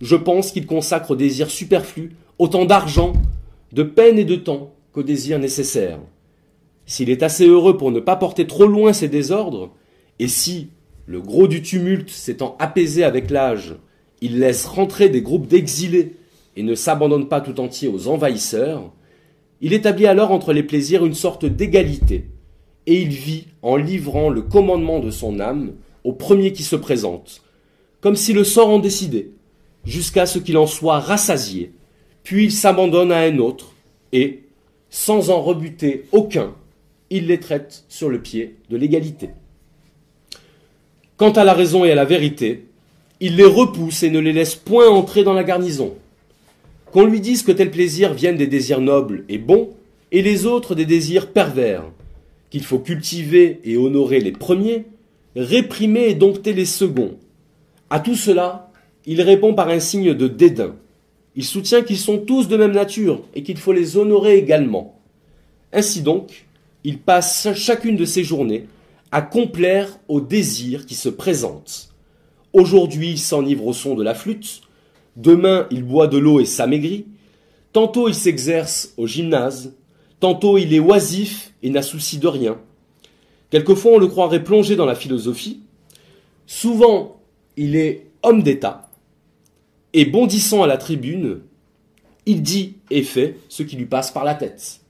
Je pense qu'il consacre aux désirs superflus autant d'argent, de peine et de temps qu'aux désirs nécessaires. S'il est assez heureux pour ne pas porter trop loin ses désordres, et si, le gros du tumulte s'étant apaisé avec l'âge, il laisse rentrer des groupes d'exilés et ne s'abandonne pas tout entier aux envahisseurs, il établit alors entre les plaisirs une sorte d'égalité, et il vit en livrant le commandement de son âme au premier qui se présente, comme si le sort en décidait, jusqu'à ce qu'il en soit rassasié, puis il s'abandonne à un autre, et, sans en rebuter aucun, il les traite sur le pied de l'égalité. Quant à la raison et à la vérité, il les repousse et ne les laisse point entrer dans la garnison. Qu'on lui dise que tels plaisirs viennent des désirs nobles et bons, et les autres des désirs pervers, qu'il faut cultiver et honorer les premiers, réprimer et dompter les seconds. À tout cela, il répond par un signe de dédain. Il soutient qu'ils sont tous de même nature et qu'il faut les honorer également. Ainsi donc, il passe chacune de ses journées à complaire aux désirs qui se présentent. Aujourd'hui, il s'enivre au son de la flûte, demain, il boit de l'eau et s'amaigrit, tantôt il s'exerce au gymnase, tantôt il est oisif et n'a souci de rien. Quelquefois, on le croirait plongé dans la philosophie, souvent, il est homme d'État, et bondissant à la tribune, il dit et fait ce qui lui passe par la tête.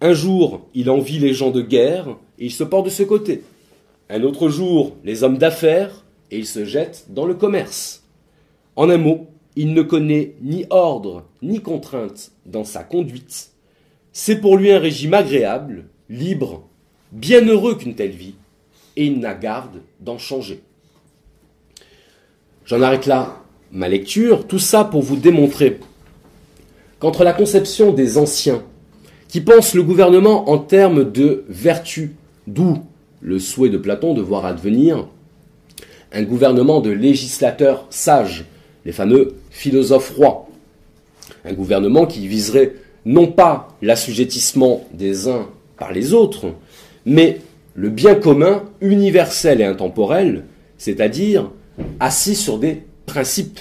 Un jour, il envie les gens de guerre et il se porte de ce côté. Un autre jour, les hommes d'affaires et il se jette dans le commerce. En un mot, il ne connaît ni ordre ni contrainte dans sa conduite. C'est pour lui un régime agréable, libre, bien heureux qu'une telle vie, et il n'a garde d'en changer. J'en arrête là ma lecture, tout ça pour vous démontrer qu'entre la conception des anciens, qui pensent le gouvernement en termes de vertu, d'où le souhait de Platon de voir advenir un gouvernement de législateurs sages, les fameux philosophes rois, un gouvernement qui viserait non pas l'assujettissement des uns par les autres, mais le bien commun universel et intemporel, c'est-à-dire assis sur des principes.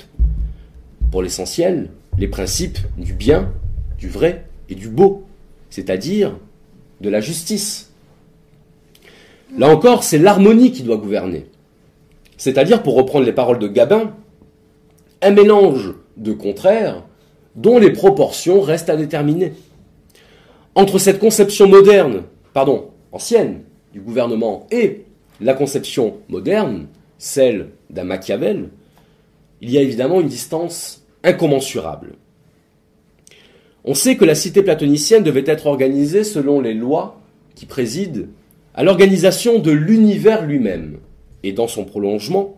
Pour l'essentiel, les principes du bien, du vrai et du beau, c'est-à-dire de la justice. Là encore, c'est l'harmonie qui doit gouverner. C'est-à-dire, pour reprendre les paroles de Gabin, un mélange de contraires dont les proportions restent à déterminer. Entre cette conception moderne, pardon, ancienne, du gouvernement et la conception moderne, celle d'un Machiavel, il y a évidemment une distance incommensurable. On sait que la cité platonicienne devait être organisée selon les lois qui président à l'organisation de l'univers lui-même, et dans son prolongement,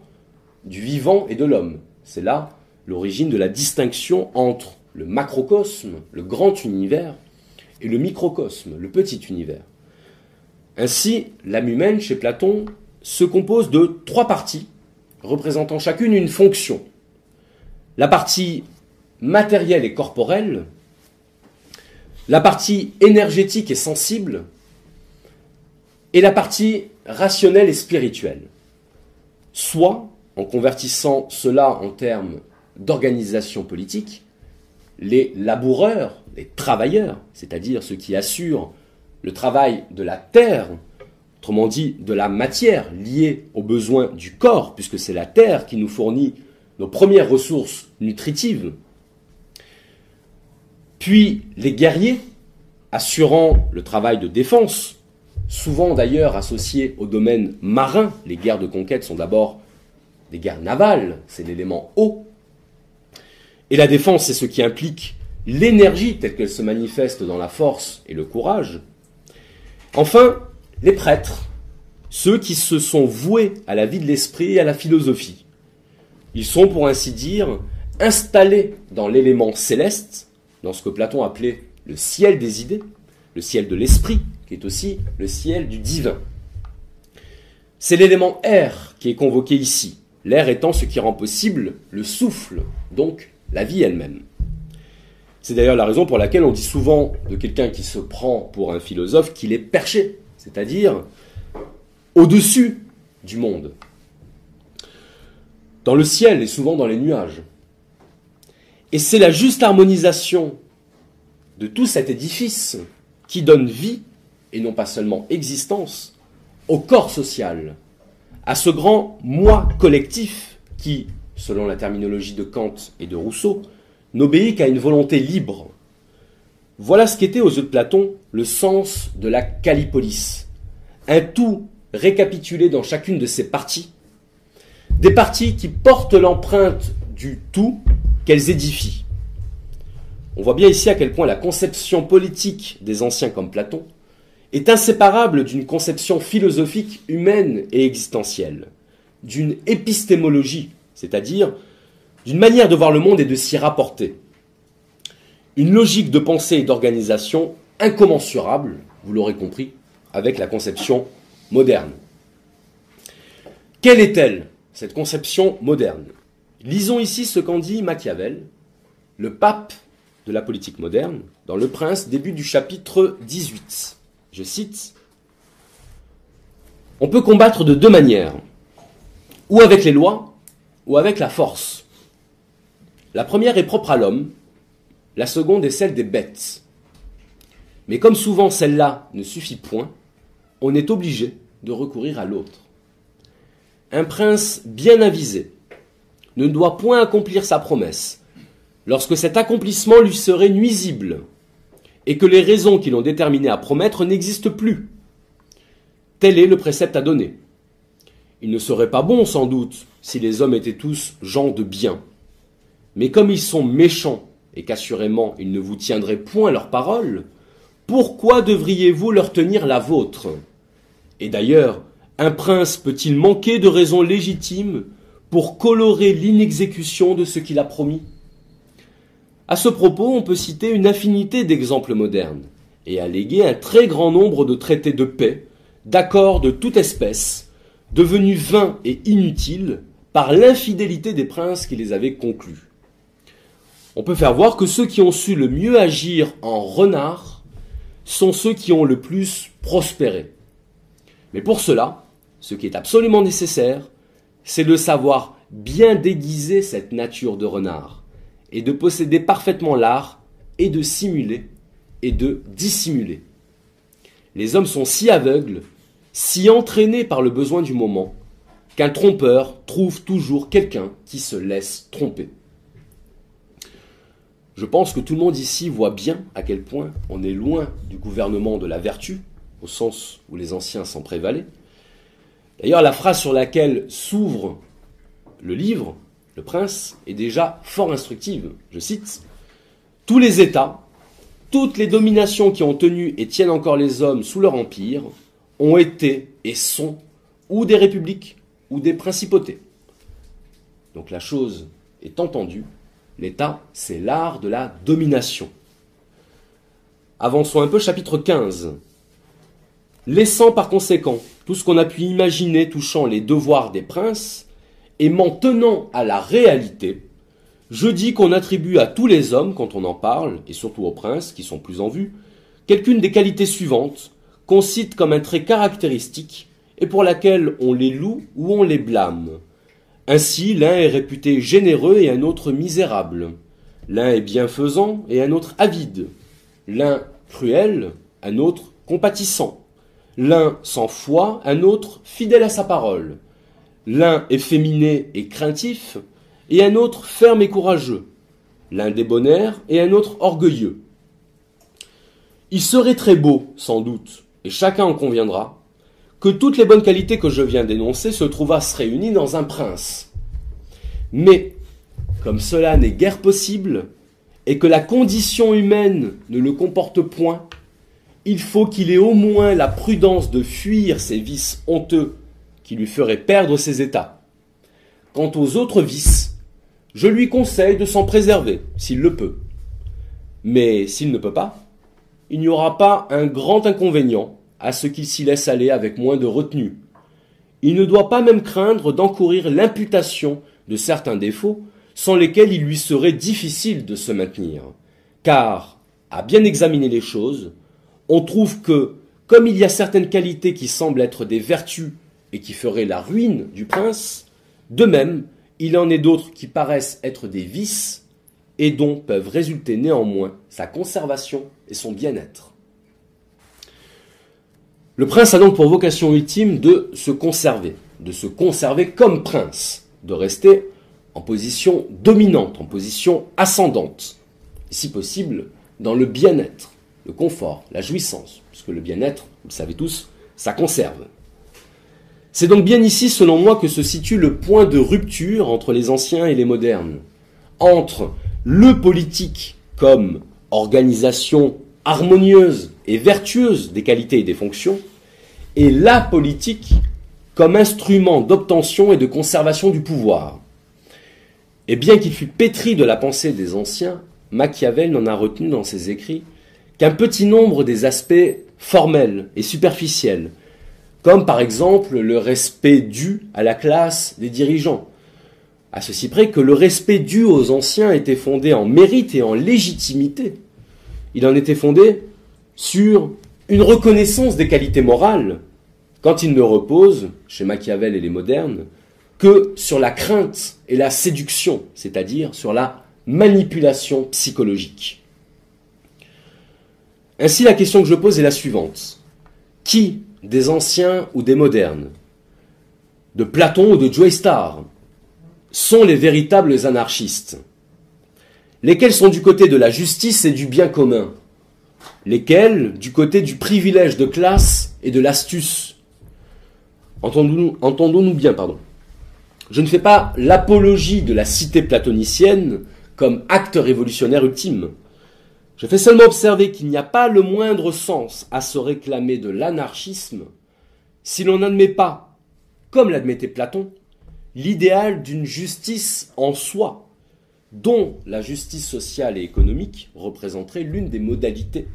du vivant et de l'homme. C'est là l'origine de la distinction entre le macrocosme, le grand univers, et le microcosme, le petit univers. Ainsi, l'âme humaine, chez Platon, se compose de trois parties, représentant chacune une fonction. La partie matérielle et corporelle, la partie énergétique et sensible, et la partie rationnelle et spirituelle. Soit, en convertissant cela en termes d'organisation politique, les laboureurs, les travailleurs, c'est-à-dire ceux qui assurent le travail de la terre, autrement dit de la matière liée aux besoins du corps, puisque c'est la terre qui nous fournit nos premières ressources nutritives, puis les guerriers, assurant le travail de défense, souvent d'ailleurs associés au domaine marin, les guerres de conquête sont d'abord des guerres navales, c'est l'élément eau, et la défense, c'est ce qui implique l'énergie telle qu'elle se manifeste dans la force et le courage. Enfin, les prêtres, ceux qui se sont voués à la vie de l'esprit et à la philosophie. Ils sont, pour ainsi dire, installés dans l'élément céleste, dans ce que Platon appelait le ciel des idées, le ciel de l'esprit, qui est aussi le ciel du divin. C'est l'élément air qui est convoqué ici, l'air étant ce qui rend possible le souffle, donc la vie elle-même. C'est d'ailleurs la raison pour laquelle on dit souvent de quelqu'un qui se prend pour un philosophe qu'il est perché, c'est-à-dire au-dessus du monde, dans le ciel et souvent dans les nuages. Et c'est la juste harmonisation de tout cet édifice qui donne vie, et non pas seulement existence, au corps social, à ce grand moi collectif qui, selon la terminologie de Kant et de Rousseau, n'obéit qu'à une volonté libre. Voilà ce qu'était aux yeux de Platon le sens de la calipolis, un tout récapitulé dans chacune de ses parties, des parties qui portent l'empreinte du tout qu'elles édifient. On voit bien ici à quel point la conception politique des anciens comme Platon est inséparable d'une conception philosophique humaine et existentielle, d'une épistémologie, c'est-à-dire d'une manière de voir le monde et de s'y rapporter. Une logique de pensée et d'organisation incommensurable, vous l'aurez compris, avec la conception moderne. Quelle est-elle, cette conception moderne? Lisons ici ce qu'en dit Machiavel, le pape de la politique moderne, dans Le Prince, début du chapitre 18. Je cite On peut combattre de deux manières, ou avec les lois, ou avec la force. La première est propre à l'homme, la seconde est celle des bêtes. Mais comme souvent celle-là ne suffit point, on est obligé de recourir à l'autre. Un prince bien avisé ne doit point accomplir sa promesse lorsque cet accomplissement lui serait nuisible et que les raisons qui l'ont déterminé à promettre n'existent plus. Tel est le précepte à donner. Il ne serait pas bon, sans doute, si les hommes étaient tous gens de bien. Mais comme ils sont méchants et qu'assurément ils ne vous tiendraient point leur parole, pourquoi devriez-vous leur tenir la vôtre? Et d'ailleurs, un prince peut-il manquer de raisons légitimes pour colorer l'inexécution de ce qu'il a promis? À ce propos, on peut citer une infinité d'exemples modernes et alléguer un très grand nombre de traités de paix, d'accords de toute espèce, devenus vains et inutiles par l'infidélité des princes qui les avaient conclus. On peut faire voir que ceux qui ont su le mieux agir en renard sont ceux qui ont le plus prospéré. Mais pour cela, ce qui est absolument nécessaire, c'est de savoir bien déguiser cette nature de renard et de posséder parfaitement l'art et de simuler et de dissimuler. Les hommes sont si aveugles, si entraînés par le besoin du moment, qu'un trompeur trouve toujours quelqu'un qui se laisse tromper. Je pense que tout le monde ici voit bien à quel point on est loin du gouvernement de la vertu, au sens où les anciens s'en prévalaient. D'ailleurs, la phrase sur laquelle s'ouvre le livre, Prince, est déjà fort instructive. Je cite Tous les États, toutes les dominations qui ont tenu et tiennent encore les hommes sous leur empire, ont été et sont ou des républiques ou des principautés. Donc la chose est entendue, l'État, c'est l'art de la domination. Avançons un peu, chapitre 15. Laissant par conséquent tout ce qu'on a pu imaginer touchant les devoirs des princes, et m'en tenant à la réalité, je dis qu'on attribue à tous les hommes, quand on en parle, et surtout aux princes qui sont plus en vue, quelqu'une des qualités suivantes qu'on cite comme un trait caractéristique et pour laquelle on les loue ou on les blâme. Ainsi, l'un est réputé généreux et un autre misérable. L'un est bienfaisant et un autre avide. L'un cruel, un autre compatissant. L'un sans foi, un autre fidèle à sa parole. L'un efféminé et craintif, et un autre ferme et courageux. L'un débonnaire et un autre orgueilleux. Il serait très beau, sans doute, et chacun en conviendra, que toutes les bonnes qualités que je viens d'énoncer se trouvassent réunies dans un prince. Mais, comme cela n'est guère possible, et que la condition humaine ne le comporte point, il faut qu'il ait au moins la prudence de fuir ces vices honteux qui lui feraient perdre ses états. Quant aux autres vices, je lui conseille de s'en préserver, s'il le peut. Mais s'il ne peut pas, il n'y aura pas un grand inconvénient à ce qu'il s'y laisse aller avec moins de retenue. Il ne doit pas même craindre d'encourir l'imputation de certains défauts sans lesquels il lui serait difficile de se maintenir. Car, à bien examiner les choses, on trouve que, comme il y a certaines qualités qui semblent être des vertus et qui feraient la ruine du prince, de même, il en est d'autres qui paraissent être des vices et dont peuvent résulter néanmoins sa conservation et son bien-être. Le prince a donc pour vocation ultime de se conserver, de se conserver comme prince, de rester en position dominante, en position ascendante, si possible dans le bien-être, le confort, la jouissance, puisque le bien-être, vous le savez tous, ça conserve. C'est donc bien ici, selon moi, que se situe le point de rupture entre les anciens et les modernes, entre le politique comme organisation harmonieuse et vertueuse des qualités et des fonctions, et la politique comme instrument d'obtention et de conservation du pouvoir. Et bien qu'il fût pétri de la pensée des anciens, Machiavel n'en a retenu dans ses écrits qu'un petit nombre des aspects formels et superficiels, comme par exemple le respect dû à la classe des dirigeants, à ceci près que le respect dû aux anciens était fondé en mérite et en légitimité. Il en était fondé sur une reconnaissance des qualités morales, quand il ne repose, chez Machiavel et les modernes, que sur la crainte et la séduction, c'est-à-dire sur la manipulation psychologique. Ainsi, la question que je pose est la suivante. Qui des anciens ou des modernes, de Platon ou de Joe Star, sont les véritables anarchistes Lesquels sont du côté de la justice et du bien commun? Lesquels du côté du privilège de classe et de l'astuce? Entendons-nous entendons bien, pardon. Je ne fais pas l'apologie de la cité platonicienne comme acte révolutionnaire ultime. Je fais seulement observer qu'il n'y a pas le moindre sens à se réclamer de l'anarchisme si l'on n'admet pas, comme l'admettait Platon, l'idéal d'une justice en soi, dont la justice sociale et économique représenterait l'une des modalités.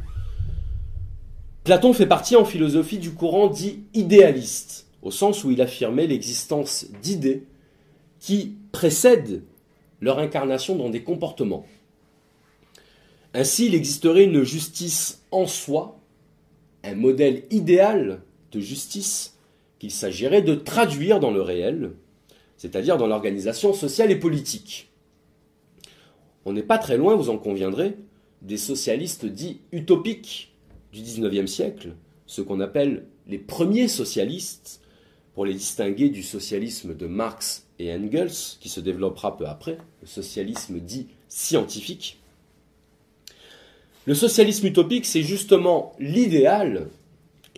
Platon fait partie en philosophie du courant dit idéaliste, au sens où il affirmait l'existence d'idées qui précèdent leur incarnation dans des comportements. Ainsi, il existerait une justice en soi, un modèle idéal de justice qu'il s'agirait de traduire dans le réel, c'est-à-dire dans l'organisation sociale et politique. On n'est pas très loin, vous en conviendrez, des socialistes dits utopiques du XIXe siècle, ceux qu'on appelle les premiers socialistes, pour les distinguer du socialisme de Marx et Engels, qui se développera peu après, le socialisme dit scientifique. Le socialisme utopique, c'est justement l'idéal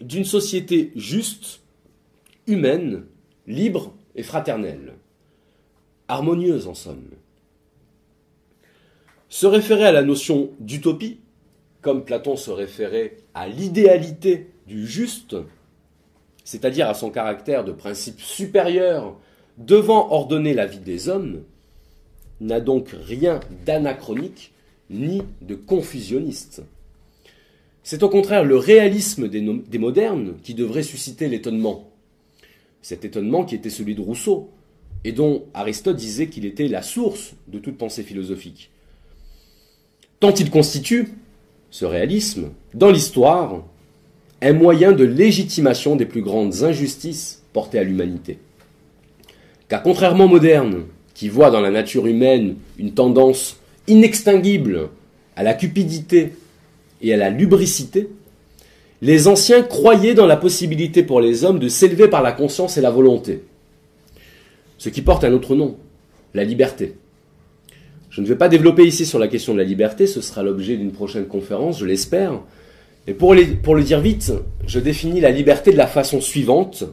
d'une société juste, humaine, libre et fraternelle. Harmonieuse en somme. Se référer à la notion d'utopie, comme Platon se référait à l'idéalité du juste, c'est-à-dire à son caractère de principe supérieur devant ordonner la vie des hommes, n'a donc rien d'anachronique ni de confusionniste. C'est au contraire le réalisme des, modernes qui devrait susciter l'étonnement. Cet étonnement qui était celui de Rousseau, et dont Aristote disait qu'il était la source de toute pensée philosophique. Tant il constitue, ce réalisme, dans l'histoire, un moyen de légitimation des plus grandes injustices portées à l'humanité. Car contrairement aux modernes, qui voient dans la nature humaine une tendance inextinguible à la cupidité et à la lubricité, les anciens croyaient dans la possibilité pour les hommes de s'élever par la conscience et la volonté. Ce qui porte un autre nom, la liberté. Je ne vais pas développer ici sur la question de la liberté, ce sera l'objet d'une prochaine conférence, je l'espère. Mais pour, pour le dire vite, je définis la liberté de la façon suivante.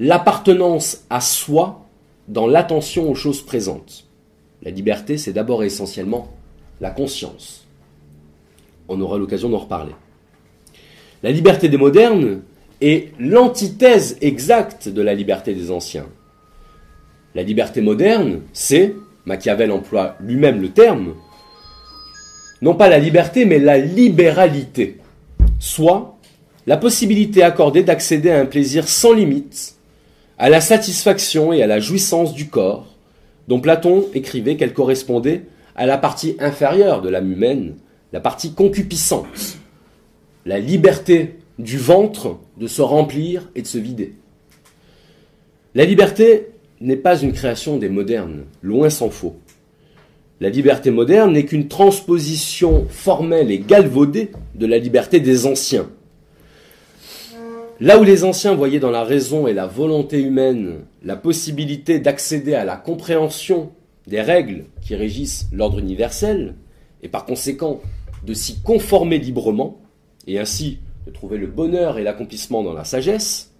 L'appartenance à soi dans l'attention aux choses présentes. La liberté, c'est d'abord et essentiellement la conscience. On aura l'occasion d'en reparler. La liberté des modernes est l'antithèse exacte de la liberté des anciens. La liberté moderne, c'est, Machiavel emploie lui-même le terme, non pas la liberté, mais la libéralité, soit la possibilité accordée d'accéder à un plaisir sans limite, à la satisfaction et à la jouissance du corps, dont Platon écrivait qu'elle correspondait à la partie inférieure de l'âme humaine, la partie concupiscente, la liberté du ventre de se remplir et de se vider. La liberté n'est pas une création des modernes, loin s'en faut. La liberté moderne n'est qu'une transposition formelle et galvaudée de la liberté des anciens. Là où les anciens voyaient dans la raison et la volonté humaine la possibilité d'accéder à la compréhension des règles qui régissent l'ordre universel, et par conséquent de s'y conformer librement, et ainsi de trouver le bonheur et l'accomplissement dans la sagesse,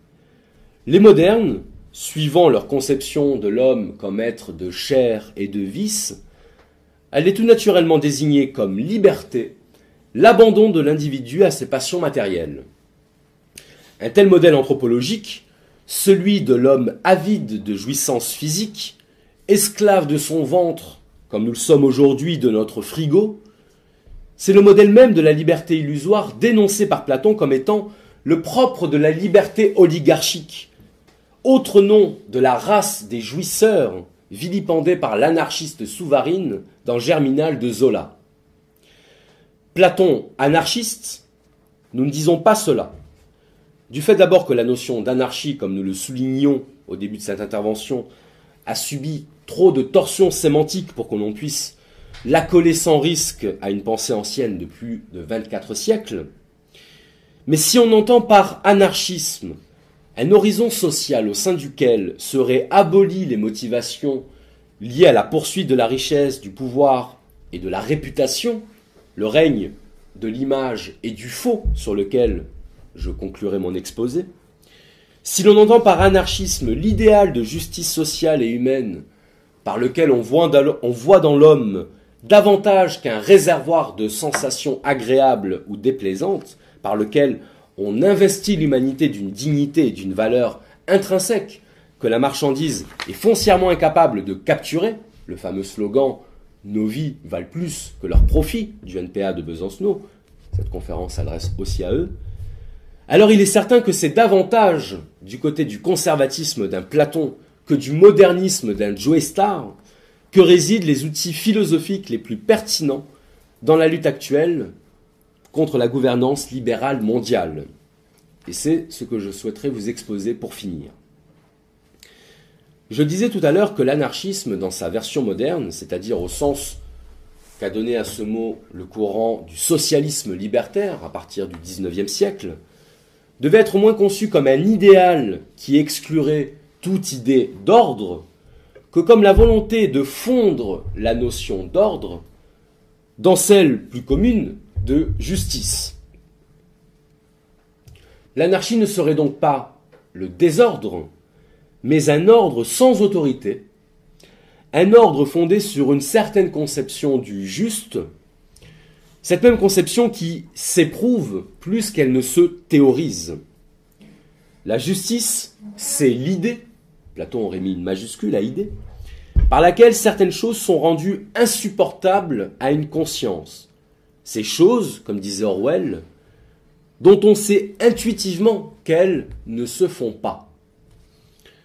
les modernes, suivant leur conception de l'homme comme être de chair et de vice, allaient tout naturellement désigner comme liberté l'abandon de l'individu à ses passions matérielles. Un tel modèle anthropologique, celui de l'homme avide de jouissance physique, esclave de son ventre, comme nous le sommes aujourd'hui de notre frigo, c'est le modèle même de la liberté illusoire dénoncé par Platon comme étant le propre de la liberté oligarchique, autre nom de la race des jouisseurs vilipendée par l'anarchiste Souvarine dans Germinal de Zola. Platon anarchiste, nous ne disons pas cela. Du fait d'abord que la notion d'anarchie, comme nous le soulignions au début de cette intervention, a subi trop de torsions sémantiques pour qu'on en puisse l'accoler sans risque à une pensée ancienne de plus de 24 siècles. Mais si on entend par anarchisme un horizon social au sein duquel seraient abolies les motivations liées à la poursuite de la richesse, du pouvoir et de la réputation, le règne de l'image et du faux sur lequel je conclurai mon exposé, si l'on entend par anarchisme l'idéal de justice sociale et humaine par lequel on voit dans l'homme davantage qu'un réservoir de sensations agréables ou déplaisantes, par lequel on investit l'humanité d'une dignité et d'une valeur intrinsèque que la marchandise est foncièrement incapable de capturer, le fameux slogan Nos vies valent plus que leurs profits du NPA de Besancenot, cette conférence s'adresse aussi à eux, alors il est certain que c'est davantage du côté du conservatisme d'un Platon que du modernisme d'un Joe Star que résident les outils philosophiques les plus pertinents dans la lutte actuelle contre la gouvernance libérale mondiale. Et c'est ce que je souhaiterais vous exposer pour finir. Je disais tout à l'heure que l'anarchisme, dans sa version moderne, c'est-à-dire au sens qu'a donné à ce mot le courant du socialisme libertaire à partir du XIXe siècle, devait être moins conçu comme un idéal qui exclurait toute idée d'ordre, que comme la volonté de fondre la notion d'ordre dans celle plus commune de justice. L'anarchie ne serait donc pas le désordre, mais un ordre sans autorité, un ordre fondé sur une certaine conception du juste, cette même conception qui s'éprouve plus qu'elle ne se théorise. La justice, c'est l'idée, Platon aurait mis une majuscule à idée, par laquelle certaines choses sont rendues insupportables à une conscience. Ces choses, comme disait Orwell, dont on sait intuitivement qu'elles ne se font pas.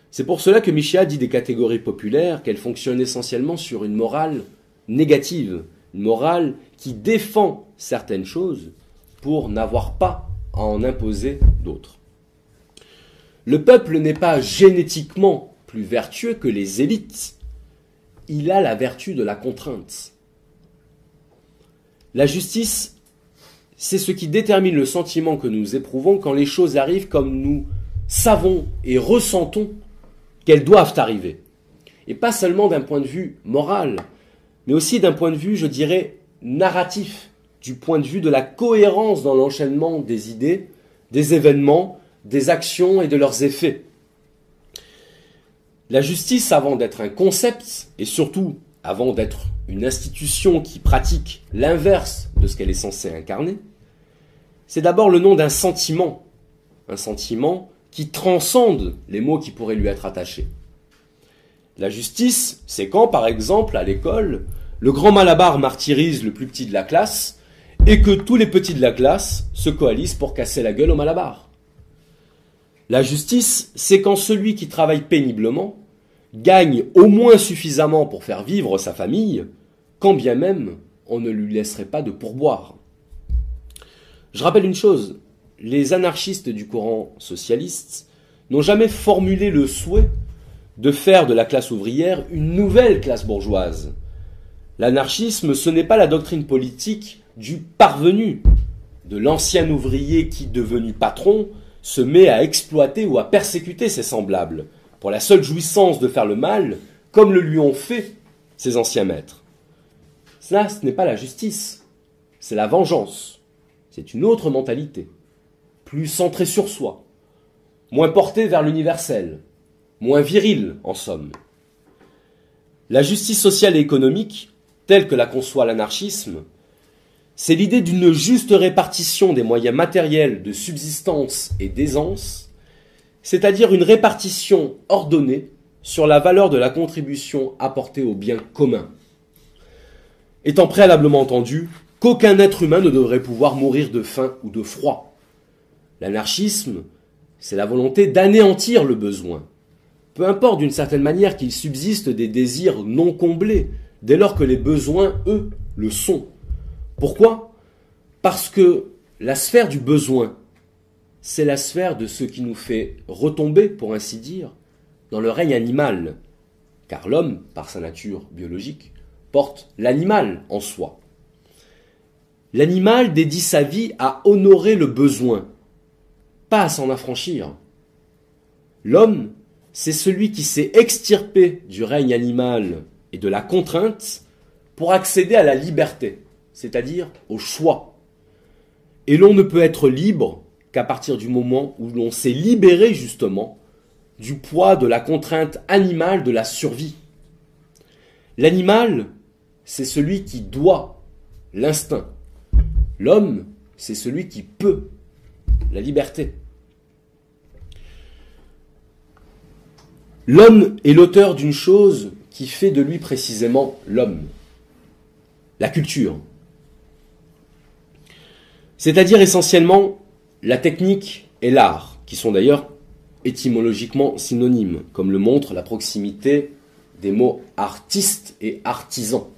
C'est pour cela que Michel dit des catégories populaires qu'elles fonctionnent essentiellement sur une morale négative, morale qui défend certaines choses pour n'avoir pas à en imposer d'autres. Le peuple n'est pas génétiquement plus vertueux que les élites, il a la vertu de la contrainte. La justice, c'est ce qui détermine le sentiment que nous éprouvons quand les choses arrivent comme nous savons et ressentons qu'elles doivent arriver. Et pas seulement d'un point de vue moral, mais aussi d'un point de vue, je dirais, narratif, du point de vue de la cohérence dans l'enchaînement des idées, des événements, des actions et de leurs effets. La justice, avant d'être un concept, et surtout avant d'être une institution qui pratique l'inverse de ce qu'elle est censée incarner, c'est d'abord le nom d'un sentiment, un sentiment qui transcende les mots qui pourraient lui être attachés. La justice, c'est quand, par exemple, à l'école, le grand malabar martyrise le plus petit de la classe et que tous les petits de la classe se coalisent pour casser la gueule au malabar. La justice, c'est quand celui qui travaille péniblement gagne au moins suffisamment pour faire vivre sa famille, quand bien même on ne lui laisserait pas de pourboire. Je rappelle une chose, les anarchistes du courant socialiste n'ont jamais formulé le souhait de faire de la classe ouvrière une nouvelle classe bourgeoise. L'anarchisme, ce n'est pas la doctrine politique du parvenu, de l'ancien ouvrier qui, devenu patron, se met à exploiter ou à persécuter ses semblables, pour la seule jouissance de faire le mal, comme le lui ont fait ses anciens maîtres. Cela, ce n'est pas la justice, c'est la vengeance. C'est une autre mentalité, plus centrée sur soi, moins portée vers l'universel, moins virile en somme. La justice sociale et économique, telle que la conçoit l'anarchisme, c'est l'idée d'une juste répartition des moyens matériels de subsistance et d'aisance, c'est-à-dire une répartition ordonnée sur la valeur de la contribution apportée au bien commun, étant préalablement entendu qu'aucun être humain ne devrait pouvoir mourir de faim ou de froid. L'anarchisme, c'est la volonté d'anéantir le besoin. Peu importe d'une certaine manière qu'il subsiste des désirs non comblés, dès lors que les besoins, eux, le sont. Pourquoi? Parce que la sphère du besoin, c'est la sphère de ce qui nous fait retomber, pour ainsi dire, dans le règne animal, car l'homme, par sa nature biologique, porte l'animal en soi. L'animal dédie sa vie à honorer le besoin, pas à s'en affranchir. L'homme, c'est celui qui s'est extirpé du règne animal et de la contrainte pour accéder à la liberté, c'est-à-dire au choix. Et l'on ne peut être libre qu'à partir du moment où l'on s'est libéré justement du poids de la contrainte animale de la survie. L'animal, c'est celui qui doit, l'instinct. L'homme, c'est celui qui peut, la liberté. L'homme est l'auteur d'une chose qui fait de lui précisément l'homme, la culture. C'est-à-dire essentiellement la technique et l'art, qui sont d'ailleurs étymologiquement synonymes, comme le montre la proximité des mots artiste et artisan.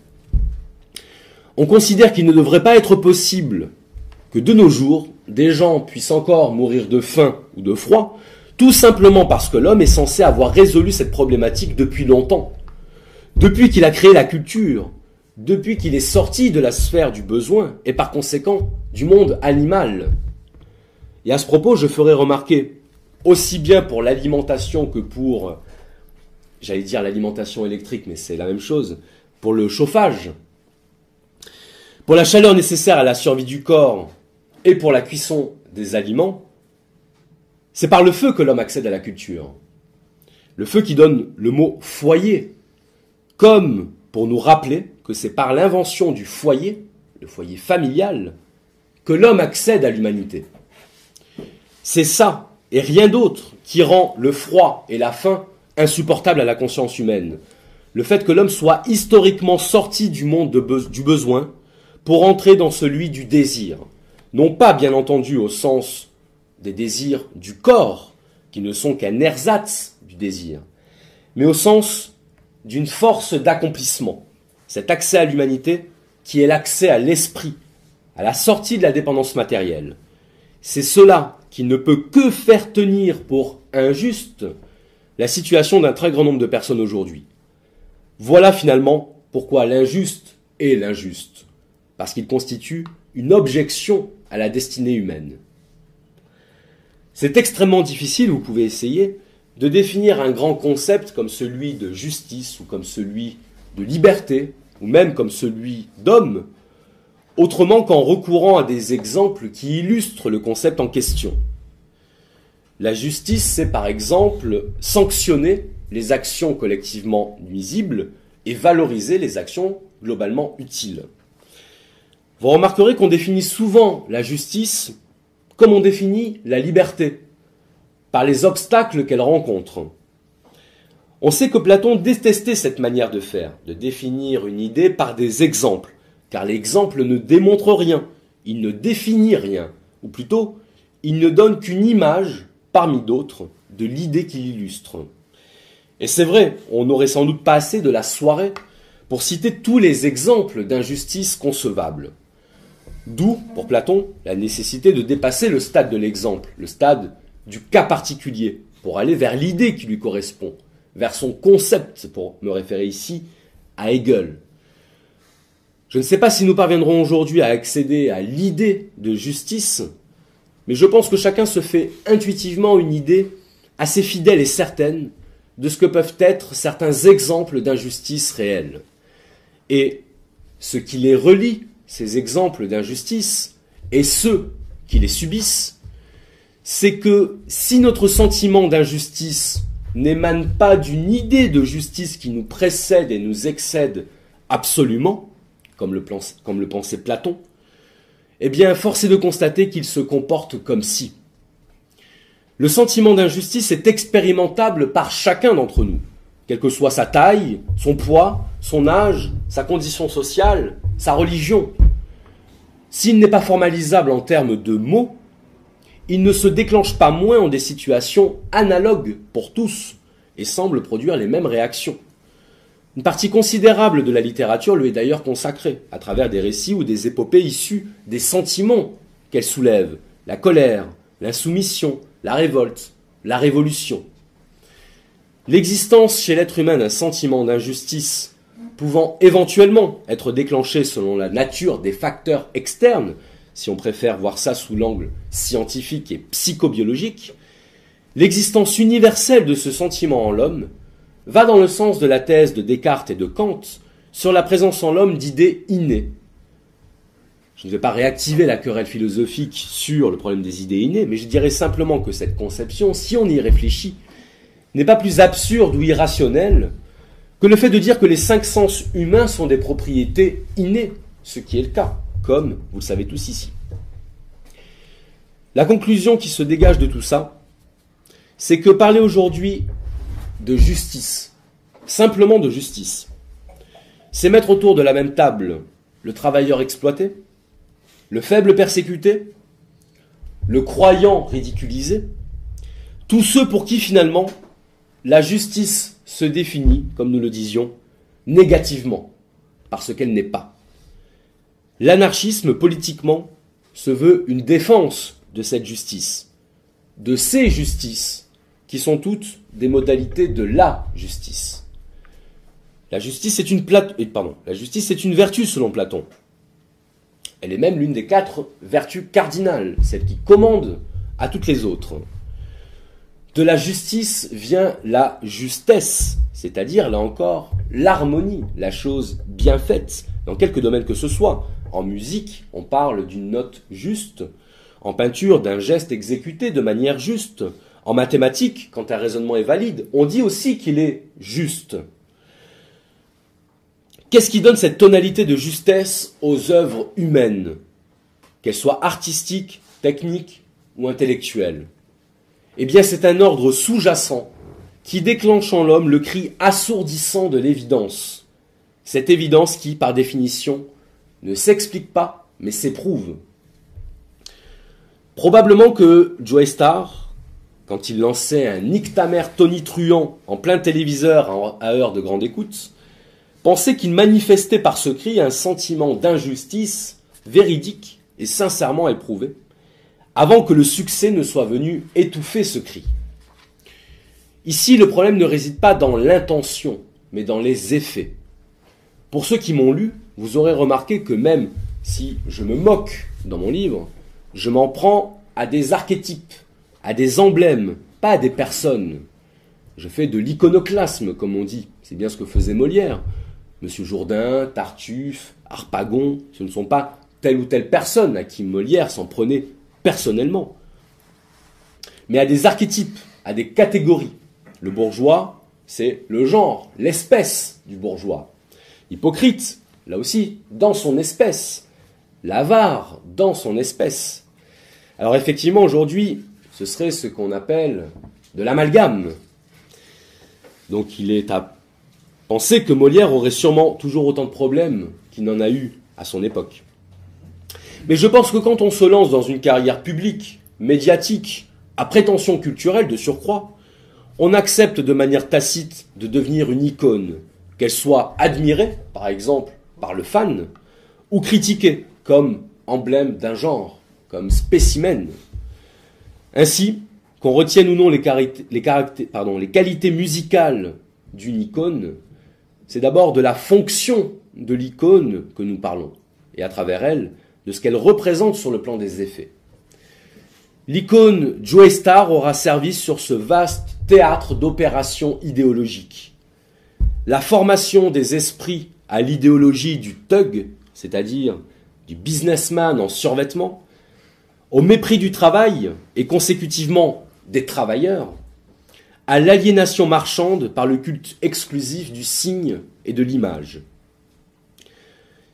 On considère qu'il ne devrait pas être possible que de nos jours, des gens puissent encore mourir de faim ou de froid, tout simplement parce que l'homme est censé avoir résolu cette problématique depuis longtemps. Depuis qu'il a créé la culture, depuis qu'il est sorti de la sphère du besoin et par conséquent du monde animal. Et à ce propos, je ferai remarquer, aussi bien pour l'alimentation que pour, j'allais dire l'alimentation électrique, mais c'est la même chose, pour le chauffage, pour la chaleur nécessaire à la survie du corps et pour la cuisson des aliments, c'est par le feu que l'homme accède à la culture. Le feu qui donne le mot foyer, comme pour nous rappeler que c'est par l'invention du foyer, le foyer familial, que l'homme accède à l'humanité. C'est ça, et rien d'autre, qui rend le froid et la faim insupportables à la conscience humaine. Le fait que l'homme soit historiquement sorti du monde du besoin pour entrer dans celui du désir. Non pas, bien entendu, au sens des désirs du corps, qui ne sont qu'un ersatz du désir, mais au sens d'une force d'accomplissement. Cet accès à l'humanité qui est l'accès à l'esprit, à la sortie de la dépendance matérielle. C'est cela qui ne peut que faire tenir pour injuste la situation d'un très grand nombre de personnes aujourd'hui. Voilà finalement pourquoi l'injuste est l'injuste, parce qu'il constitue une objection à la destinée humaine. C'est extrêmement difficile, vous pouvez essayer, de définir un grand concept comme celui de justice ou comme celui de liberté ou même comme celui d'homme, autrement qu'en recourant à des exemples qui illustrent le concept en question. La justice, c'est par exemple sanctionner les actions collectivement nuisibles et valoriser les actions globalement utiles. Vous remarquerez qu'on définit souvent la justice comme on définit la liberté, par les obstacles qu'elle rencontre. On sait que Platon détestait cette manière de faire, de définir une idée par des exemples, car l'exemple ne démontre rien, il ne définit rien, ou plutôt, il ne donne qu'une image, parmi d'autres, de l'idée qu'il illustre. Et c'est vrai, on n'aurait sans doute pas assez de la soirée pour citer tous les exemples d'injustice concevables. D'où, pour Platon, la nécessité de dépasser le stade de l'exemple, le stade du cas particulier, pour aller vers l'idée qui lui correspond, vers son concept, pour me référer ici à Hegel. Je ne sais pas si nous parviendrons aujourd'hui à accéder à l'idée de justice, mais je pense que chacun se fait intuitivement une idée assez fidèle et certaine de ce que peuvent être certains exemples d'injustice réelle. Et ce qui les relie ces exemples d'injustice et ceux qui les subissent, c'est que si notre sentiment d'injustice n'émane pas d'une idée de justice qui nous précède et nous excède absolument, comme le, pensait Platon, eh bien, force est de constater qu'il se comporte comme si. Le sentiment d'injustice est expérimentable par chacun d'entre nous, quelle que soit sa taille, son poids, son âge, sa condition sociale, sa religion. S'il n'est pas formalisable en termes de mots, il ne se déclenche pas moins en des situations analogues pour tous et semble produire les mêmes réactions. Une partie considérable de la littérature lui est d'ailleurs consacrée, à travers des récits ou des épopées issus des sentiments qu'elle soulève, la colère, l'insoumission, la révolte, la révolution. L'existence chez l'être humain d'un sentiment d'injustice pouvant éventuellement être déclenché selon la nature des facteurs externes, si on préfère voir ça sous l'angle scientifique et psychobiologique, l'existence universelle de ce sentiment en l'homme va dans le sens de la thèse de Descartes et de Kant sur la présence en l'homme d'idées innées. Je ne vais pas réactiver la querelle philosophique sur le problème des idées innées, mais je dirais simplement que cette conception, si on y réfléchit, n'est pas plus absurde ou irrationnelle que le fait de dire que les cinq sens humains sont des propriétés innées, ce qui est le cas, comme vous le savez tous ici. La conclusion qui se dégage de tout ça, c'est que parler aujourd'hui de justice, simplement de justice, c'est mettre autour de la même table le travailleur exploité, le faible persécuté, le croyant ridiculisé, tous ceux pour qui finalement la justice se définit, comme nous le disions, négativement, parce qu'elle n'est pas. L'anarchisme, politiquement, se veut une défense de cette justice, de ces justices, qui sont toutes des modalités de la justice. La justice est une pardon, la justice est une vertu selon Platon. Elle est même l'une des quatre vertus cardinales, celle qui commande à toutes les autres. De la justice vient la justesse, c'est-à-dire, là encore, l'harmonie, la chose bien faite, dans quelque domaine que ce soit. En musique, on parle d'une note juste, en peinture, d'un geste exécuté de manière juste, en mathématiques, quand un raisonnement est valide, on dit aussi qu'il est juste. Qu'est-ce qui donne cette tonalité de justesse aux œuvres humaines, qu'elles soient artistiques, techniques ou intellectuelles? Eh bien c'est un ordre sous-jacent qui déclenche en l'homme le cri assourdissant de l'évidence. Cette évidence qui, par définition, ne s'explique pas, mais s'éprouve. Probablement que Joe Star, quand il lançait un nictamer tonitruant en plein téléviseur à heure de grande écoute, pensait qu'il manifestait par ce cri un sentiment d'injustice véridique et sincèrement éprouvé avant que le succès ne soit venu étouffer ce cri. Ici, le problème ne réside pas dans l'intention, mais dans les effets. Pour ceux qui m'ont lu, vous aurez remarqué que même si je me moque dans mon livre, je m'en prends à des archétypes, à des emblèmes, pas à des personnes. Je fais de l'iconoclasme, comme on dit. C'est bien ce que faisait Molière. Monsieur Jourdain, Tartuffe, Harpagon, ce ne sont pas telle ou telle personne à qui Molière s'en prenait personnellement, mais à des archétypes, à des catégories. Le bourgeois, c'est le genre, l'espèce du bourgeois. Hypocrite, là aussi, dans son espèce. L'avare, dans son espèce. Alors effectivement, aujourd'hui, ce serait ce qu'on appelle de l'amalgame. Donc il est à penser que Molière aurait sûrement toujours autant de problèmes qu'il n'en a eu à son époque. Mais je pense que quand on se lance dans une carrière publique, médiatique, à prétention culturelle de surcroît, on accepte de manière tacite de devenir une icône, qu'elle soit admirée, par exemple, par le fan, ou critiquée comme emblème d'un genre, comme spécimen. Ainsi, qu'on retienne ou non les, qualités musicales d'une icône, c'est d'abord de la fonction de l'icône que nous parlons, et à travers elle, de ce qu'elle représente sur le plan des effets. L'icône Joe Star aura servi sur ce vaste théâtre d'opérations idéologiques. La formation des esprits à l'idéologie du thug, c'est-à-dire du businessman en survêtement, au mépris du travail et consécutivement des travailleurs, à l'aliénation marchande par le culte exclusif du signe et de l'image.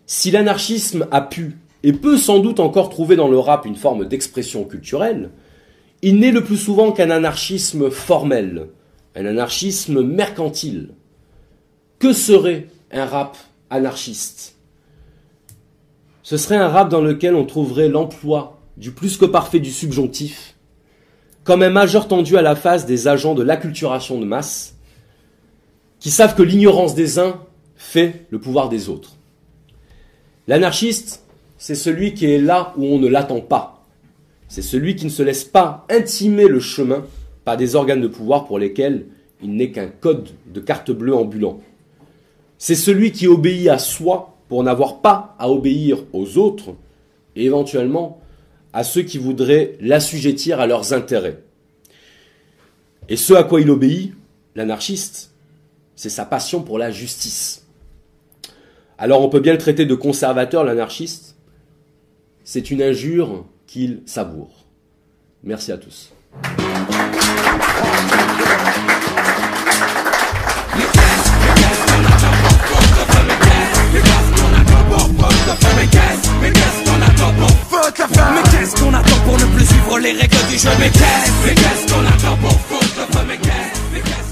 Si l'anarchisme a pu, et peut sans doute encore trouver dans le rap une forme d'expression culturelle, il n'est le plus souvent qu'un anarchisme formel, un anarchisme mercantile, que serait un rap anarchiste? Ce serait un rap dans lequel on trouverait l'emploi du plus que parfait du subjonctif, comme un majeur tendu à la face des agents de l'acculturation de masse, qui savent que l'ignorance des uns fait le pouvoir des autres. L'anarchiste, c'est celui qui est là où on ne l'attend pas. C'est celui qui ne se laisse pas intimer le chemin par des organes de pouvoir pour lesquels il n'est qu'un code de carte bleue ambulant. C'est celui qui obéit à soi pour n'avoir pas à obéir aux autres et éventuellement à ceux qui voudraient l'assujettir à leurs intérêts. Et ce à quoi il obéit, l'anarchiste, c'est sa passion pour la justice. Alors on peut bien le traiter de conservateur, l'anarchiste. C'est une injure qu'il savoure. Merci à tous. Mais qu'est-ce qu'on attend pour ne plus suivre les règles du jeu? Mais qu'est-ce qu'on attend pour foutre le feu Mais qu'est-ce?